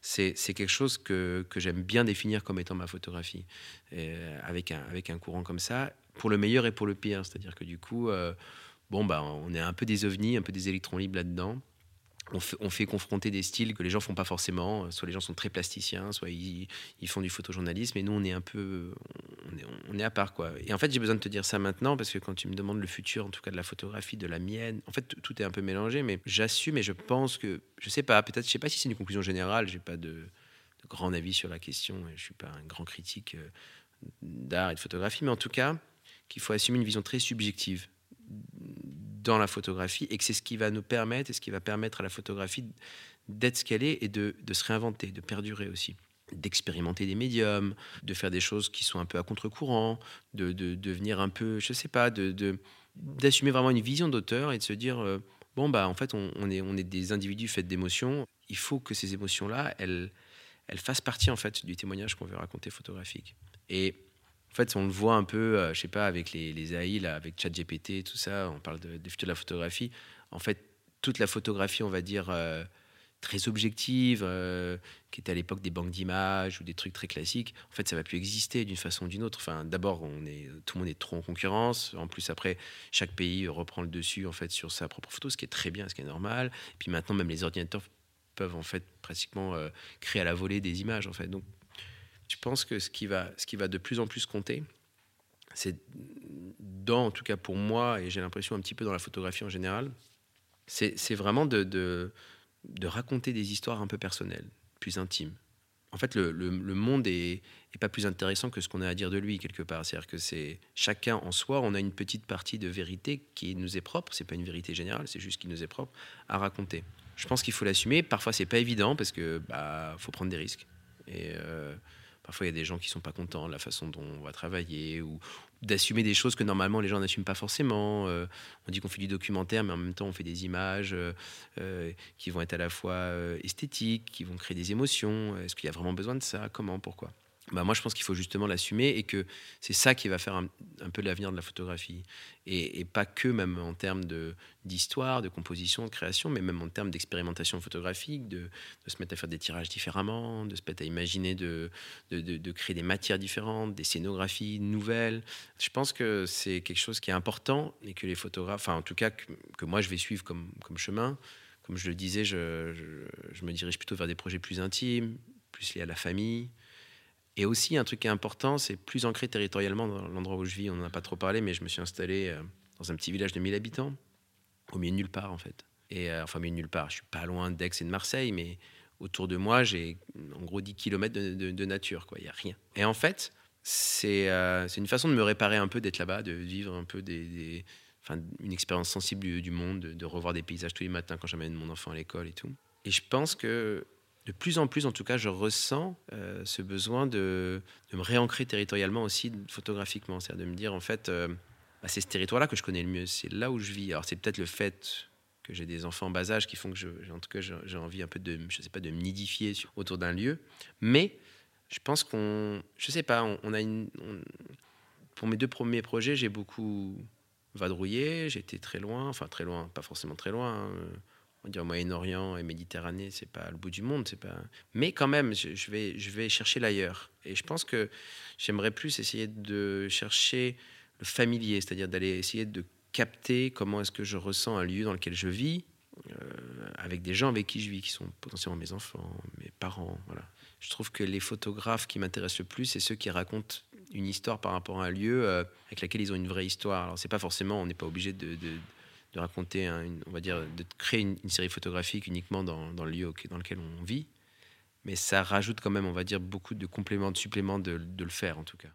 c'est quelque chose que, j'aime bien définir comme étant ma photographie, avec, un, avec un courant comme ça, pour le meilleur et pour le pire. C'est-à-dire que du coup, euh, bon, bah, on est un peu des ovnis, un peu des électrons libres là-dedans on fait, confronter des styles que les gens font pas forcément. Soit les gens sont très plasticiens, soit ils, font du photojournalisme. Et nous, on est un peu, on est, à part quoi. Et en fait, j'ai besoin de te dire ça maintenant parce que quand tu me demandes le futur, en tout cas de la photographie, de la mienne, en fait, tout est un peu mélangé. Mais j'assume et je pense que, je sais pas, peut-être, je sais pas si c'est une conclusion générale. J'ai pas de, grand avis sur la question. Et je suis pas un grand critique euh, d'art et de photographie, mais en tout cas, qu'il faut assumer une vision très subjective dans la photographie et que c'est ce qui va nous permettre et ce qui va permettre à la photographie d'être ce qu'elle est et de, se réinventer, de perdurer aussi d'expérimenter des médiums, de faire des choses qui sont un peu à contre-courant, de, devenir un peu, je sais pas, de d'assumer vraiment une vision d'auteur et de se dire euh, bon bah en fait on, est on est des individus faits d'émotions, il faut que ces émotions là elles elles fassent partie en fait du témoignage qu'on veut raconter photographique. Et en fait, on le voit un peu, euh, je sais pas, avec les, les AI, avec ChatGPT, tout ça, on parle de, de la photographie. En fait, toute la photographie, on va dire, euh, très objective, euh, qui était à l'époque des banques d'images ou des trucs très classiques, en fait, ça va plus exister d'une façon ou d'une autre. Enfin, d'abord, tout le monde est trop en concurrence. En plus, après, chaque pays reprend le dessus en fait sur sa propre photo, ce qui est très bien, ce qui est normal. Et puis maintenant, même les ordinateurs peuvent en fait pratiquement euh, créer à la volée des images en fait. Donc, je pense que ce qui va, ce qui va de plus en plus compter, c'est dans, en tout cas pour moi, et j'ai l'impression un petit peu dans la photographie en général, c'est vraiment de, raconter des histoires un peu personnelles, plus intimes. En fait, le, monde est, pas plus intéressant que ce qu'on a à dire de lui quelque part. C'est-à-dire que c'est chacun en soi, on a une petite partie de vérité qui nous est propre. C'est pas une vérité générale, c'est juste qui nous est propre à raconter. Je pense qu'il faut l'assumer. Parfois, c'est pas évident parce que bah faut prendre des risques. Et euh, Parfois, il y a des gens qui sont pas contents de la façon dont on va travailler ou d'assumer des choses que normalement les gens n'assument pas forcément. Euh, on dit qu'on fait du documentaire, mais en même temps, on fait des images euh, euh, qui vont être à la fois esthétiques, qui vont créer des émotions. Est-ce qu'il y a vraiment besoin de ça? Comment? Pourquoi? Bah, moi, je pense qu'il faut justement l'assumer et que c'est ça qui va faire un, peu l'avenir de la photographie. Et, pas que même en termes d'histoire, de, composition, de création, mais même en termes d'expérimentation photographique, de, se mettre à faire des tirages différemment, de se mettre à imaginer de, créer des matières différentes, des scénographies nouvelles. Je pense que c'est quelque chose qui est important et que les photographes, enfin en tout cas que, moi je vais suivre comme, chemin. Comme je le disais, je me dirige plutôt vers des projets plus intimes, plus liés à la famille. Et aussi, un truc qui est important, c'est plus ancré territorialement dans l'endroit où je vis. On n'en a pas trop parlé, mais je me suis installé euh, dans un petit village de 1000 habitants, au milieu de nulle part, en fait. Et, euh, enfin, au milieu de nulle part. Je suis pas loin d'Aix et de Marseille, mais autour de moi, j'ai en gros 10 km de, nature, quoi. Il n'y a rien. Et en fait, euh, c'est une façon de me réparer un peu d'être là-bas, de vivre un peu des, une expérience sensible du, du monde, de, de, revoir des paysages tous les matins quand j'amène mon enfant à l'école et tout. Et je pense que de plus en plus, en tout cas, je ressens euh, ce besoin de, me réancrer territorialement aussi photographiquement. C'est-à-dire de me dire, en fait, euh, bah, c'est ce territoire-là que je connais le mieux, c'est là où je vis. Alors, c'est peut-être le fait que j'ai des enfants en bas âge qui font que, en tout cas, j'ai envie un peu de, je sais pas, de me nidifier autour d'un lieu. Mais je pense qu'on, je sais pas, on, a une. pour mes deux premiers projets, j'ai beaucoup vadrouillé, été très loin, enfin très loin, pas forcément très loin. Hein, on dire Moyen-Orient et Méditerranée, c'est pas le bout du monde, c'est pas. Mais quand même, je, vais, je vais chercher l'ailleurs. Et je pense que j'aimerais plus essayer de chercher le familier, c'est-à-dire d'aller essayer de capter comment est-ce que je ressens un lieu dans lequel je vis, euh, avec des gens avec qui je vis, qui sont potentiellement mes enfants, mes parents. Voilà. Je trouve que les photographes qui m'intéressent le plus, c'est ceux qui racontent une histoire par rapport à un lieu euh, avec laquelle ils ont une vraie histoire. Alors c'est pas forcément, on n'est pas obligé de raconter, on va dire, de créer une, série photographique uniquement dans, le lieu dans lequel on vit. Mais ça rajoute quand même, on va dire, beaucoup de compléments, de suppléments de le faire en tout cas.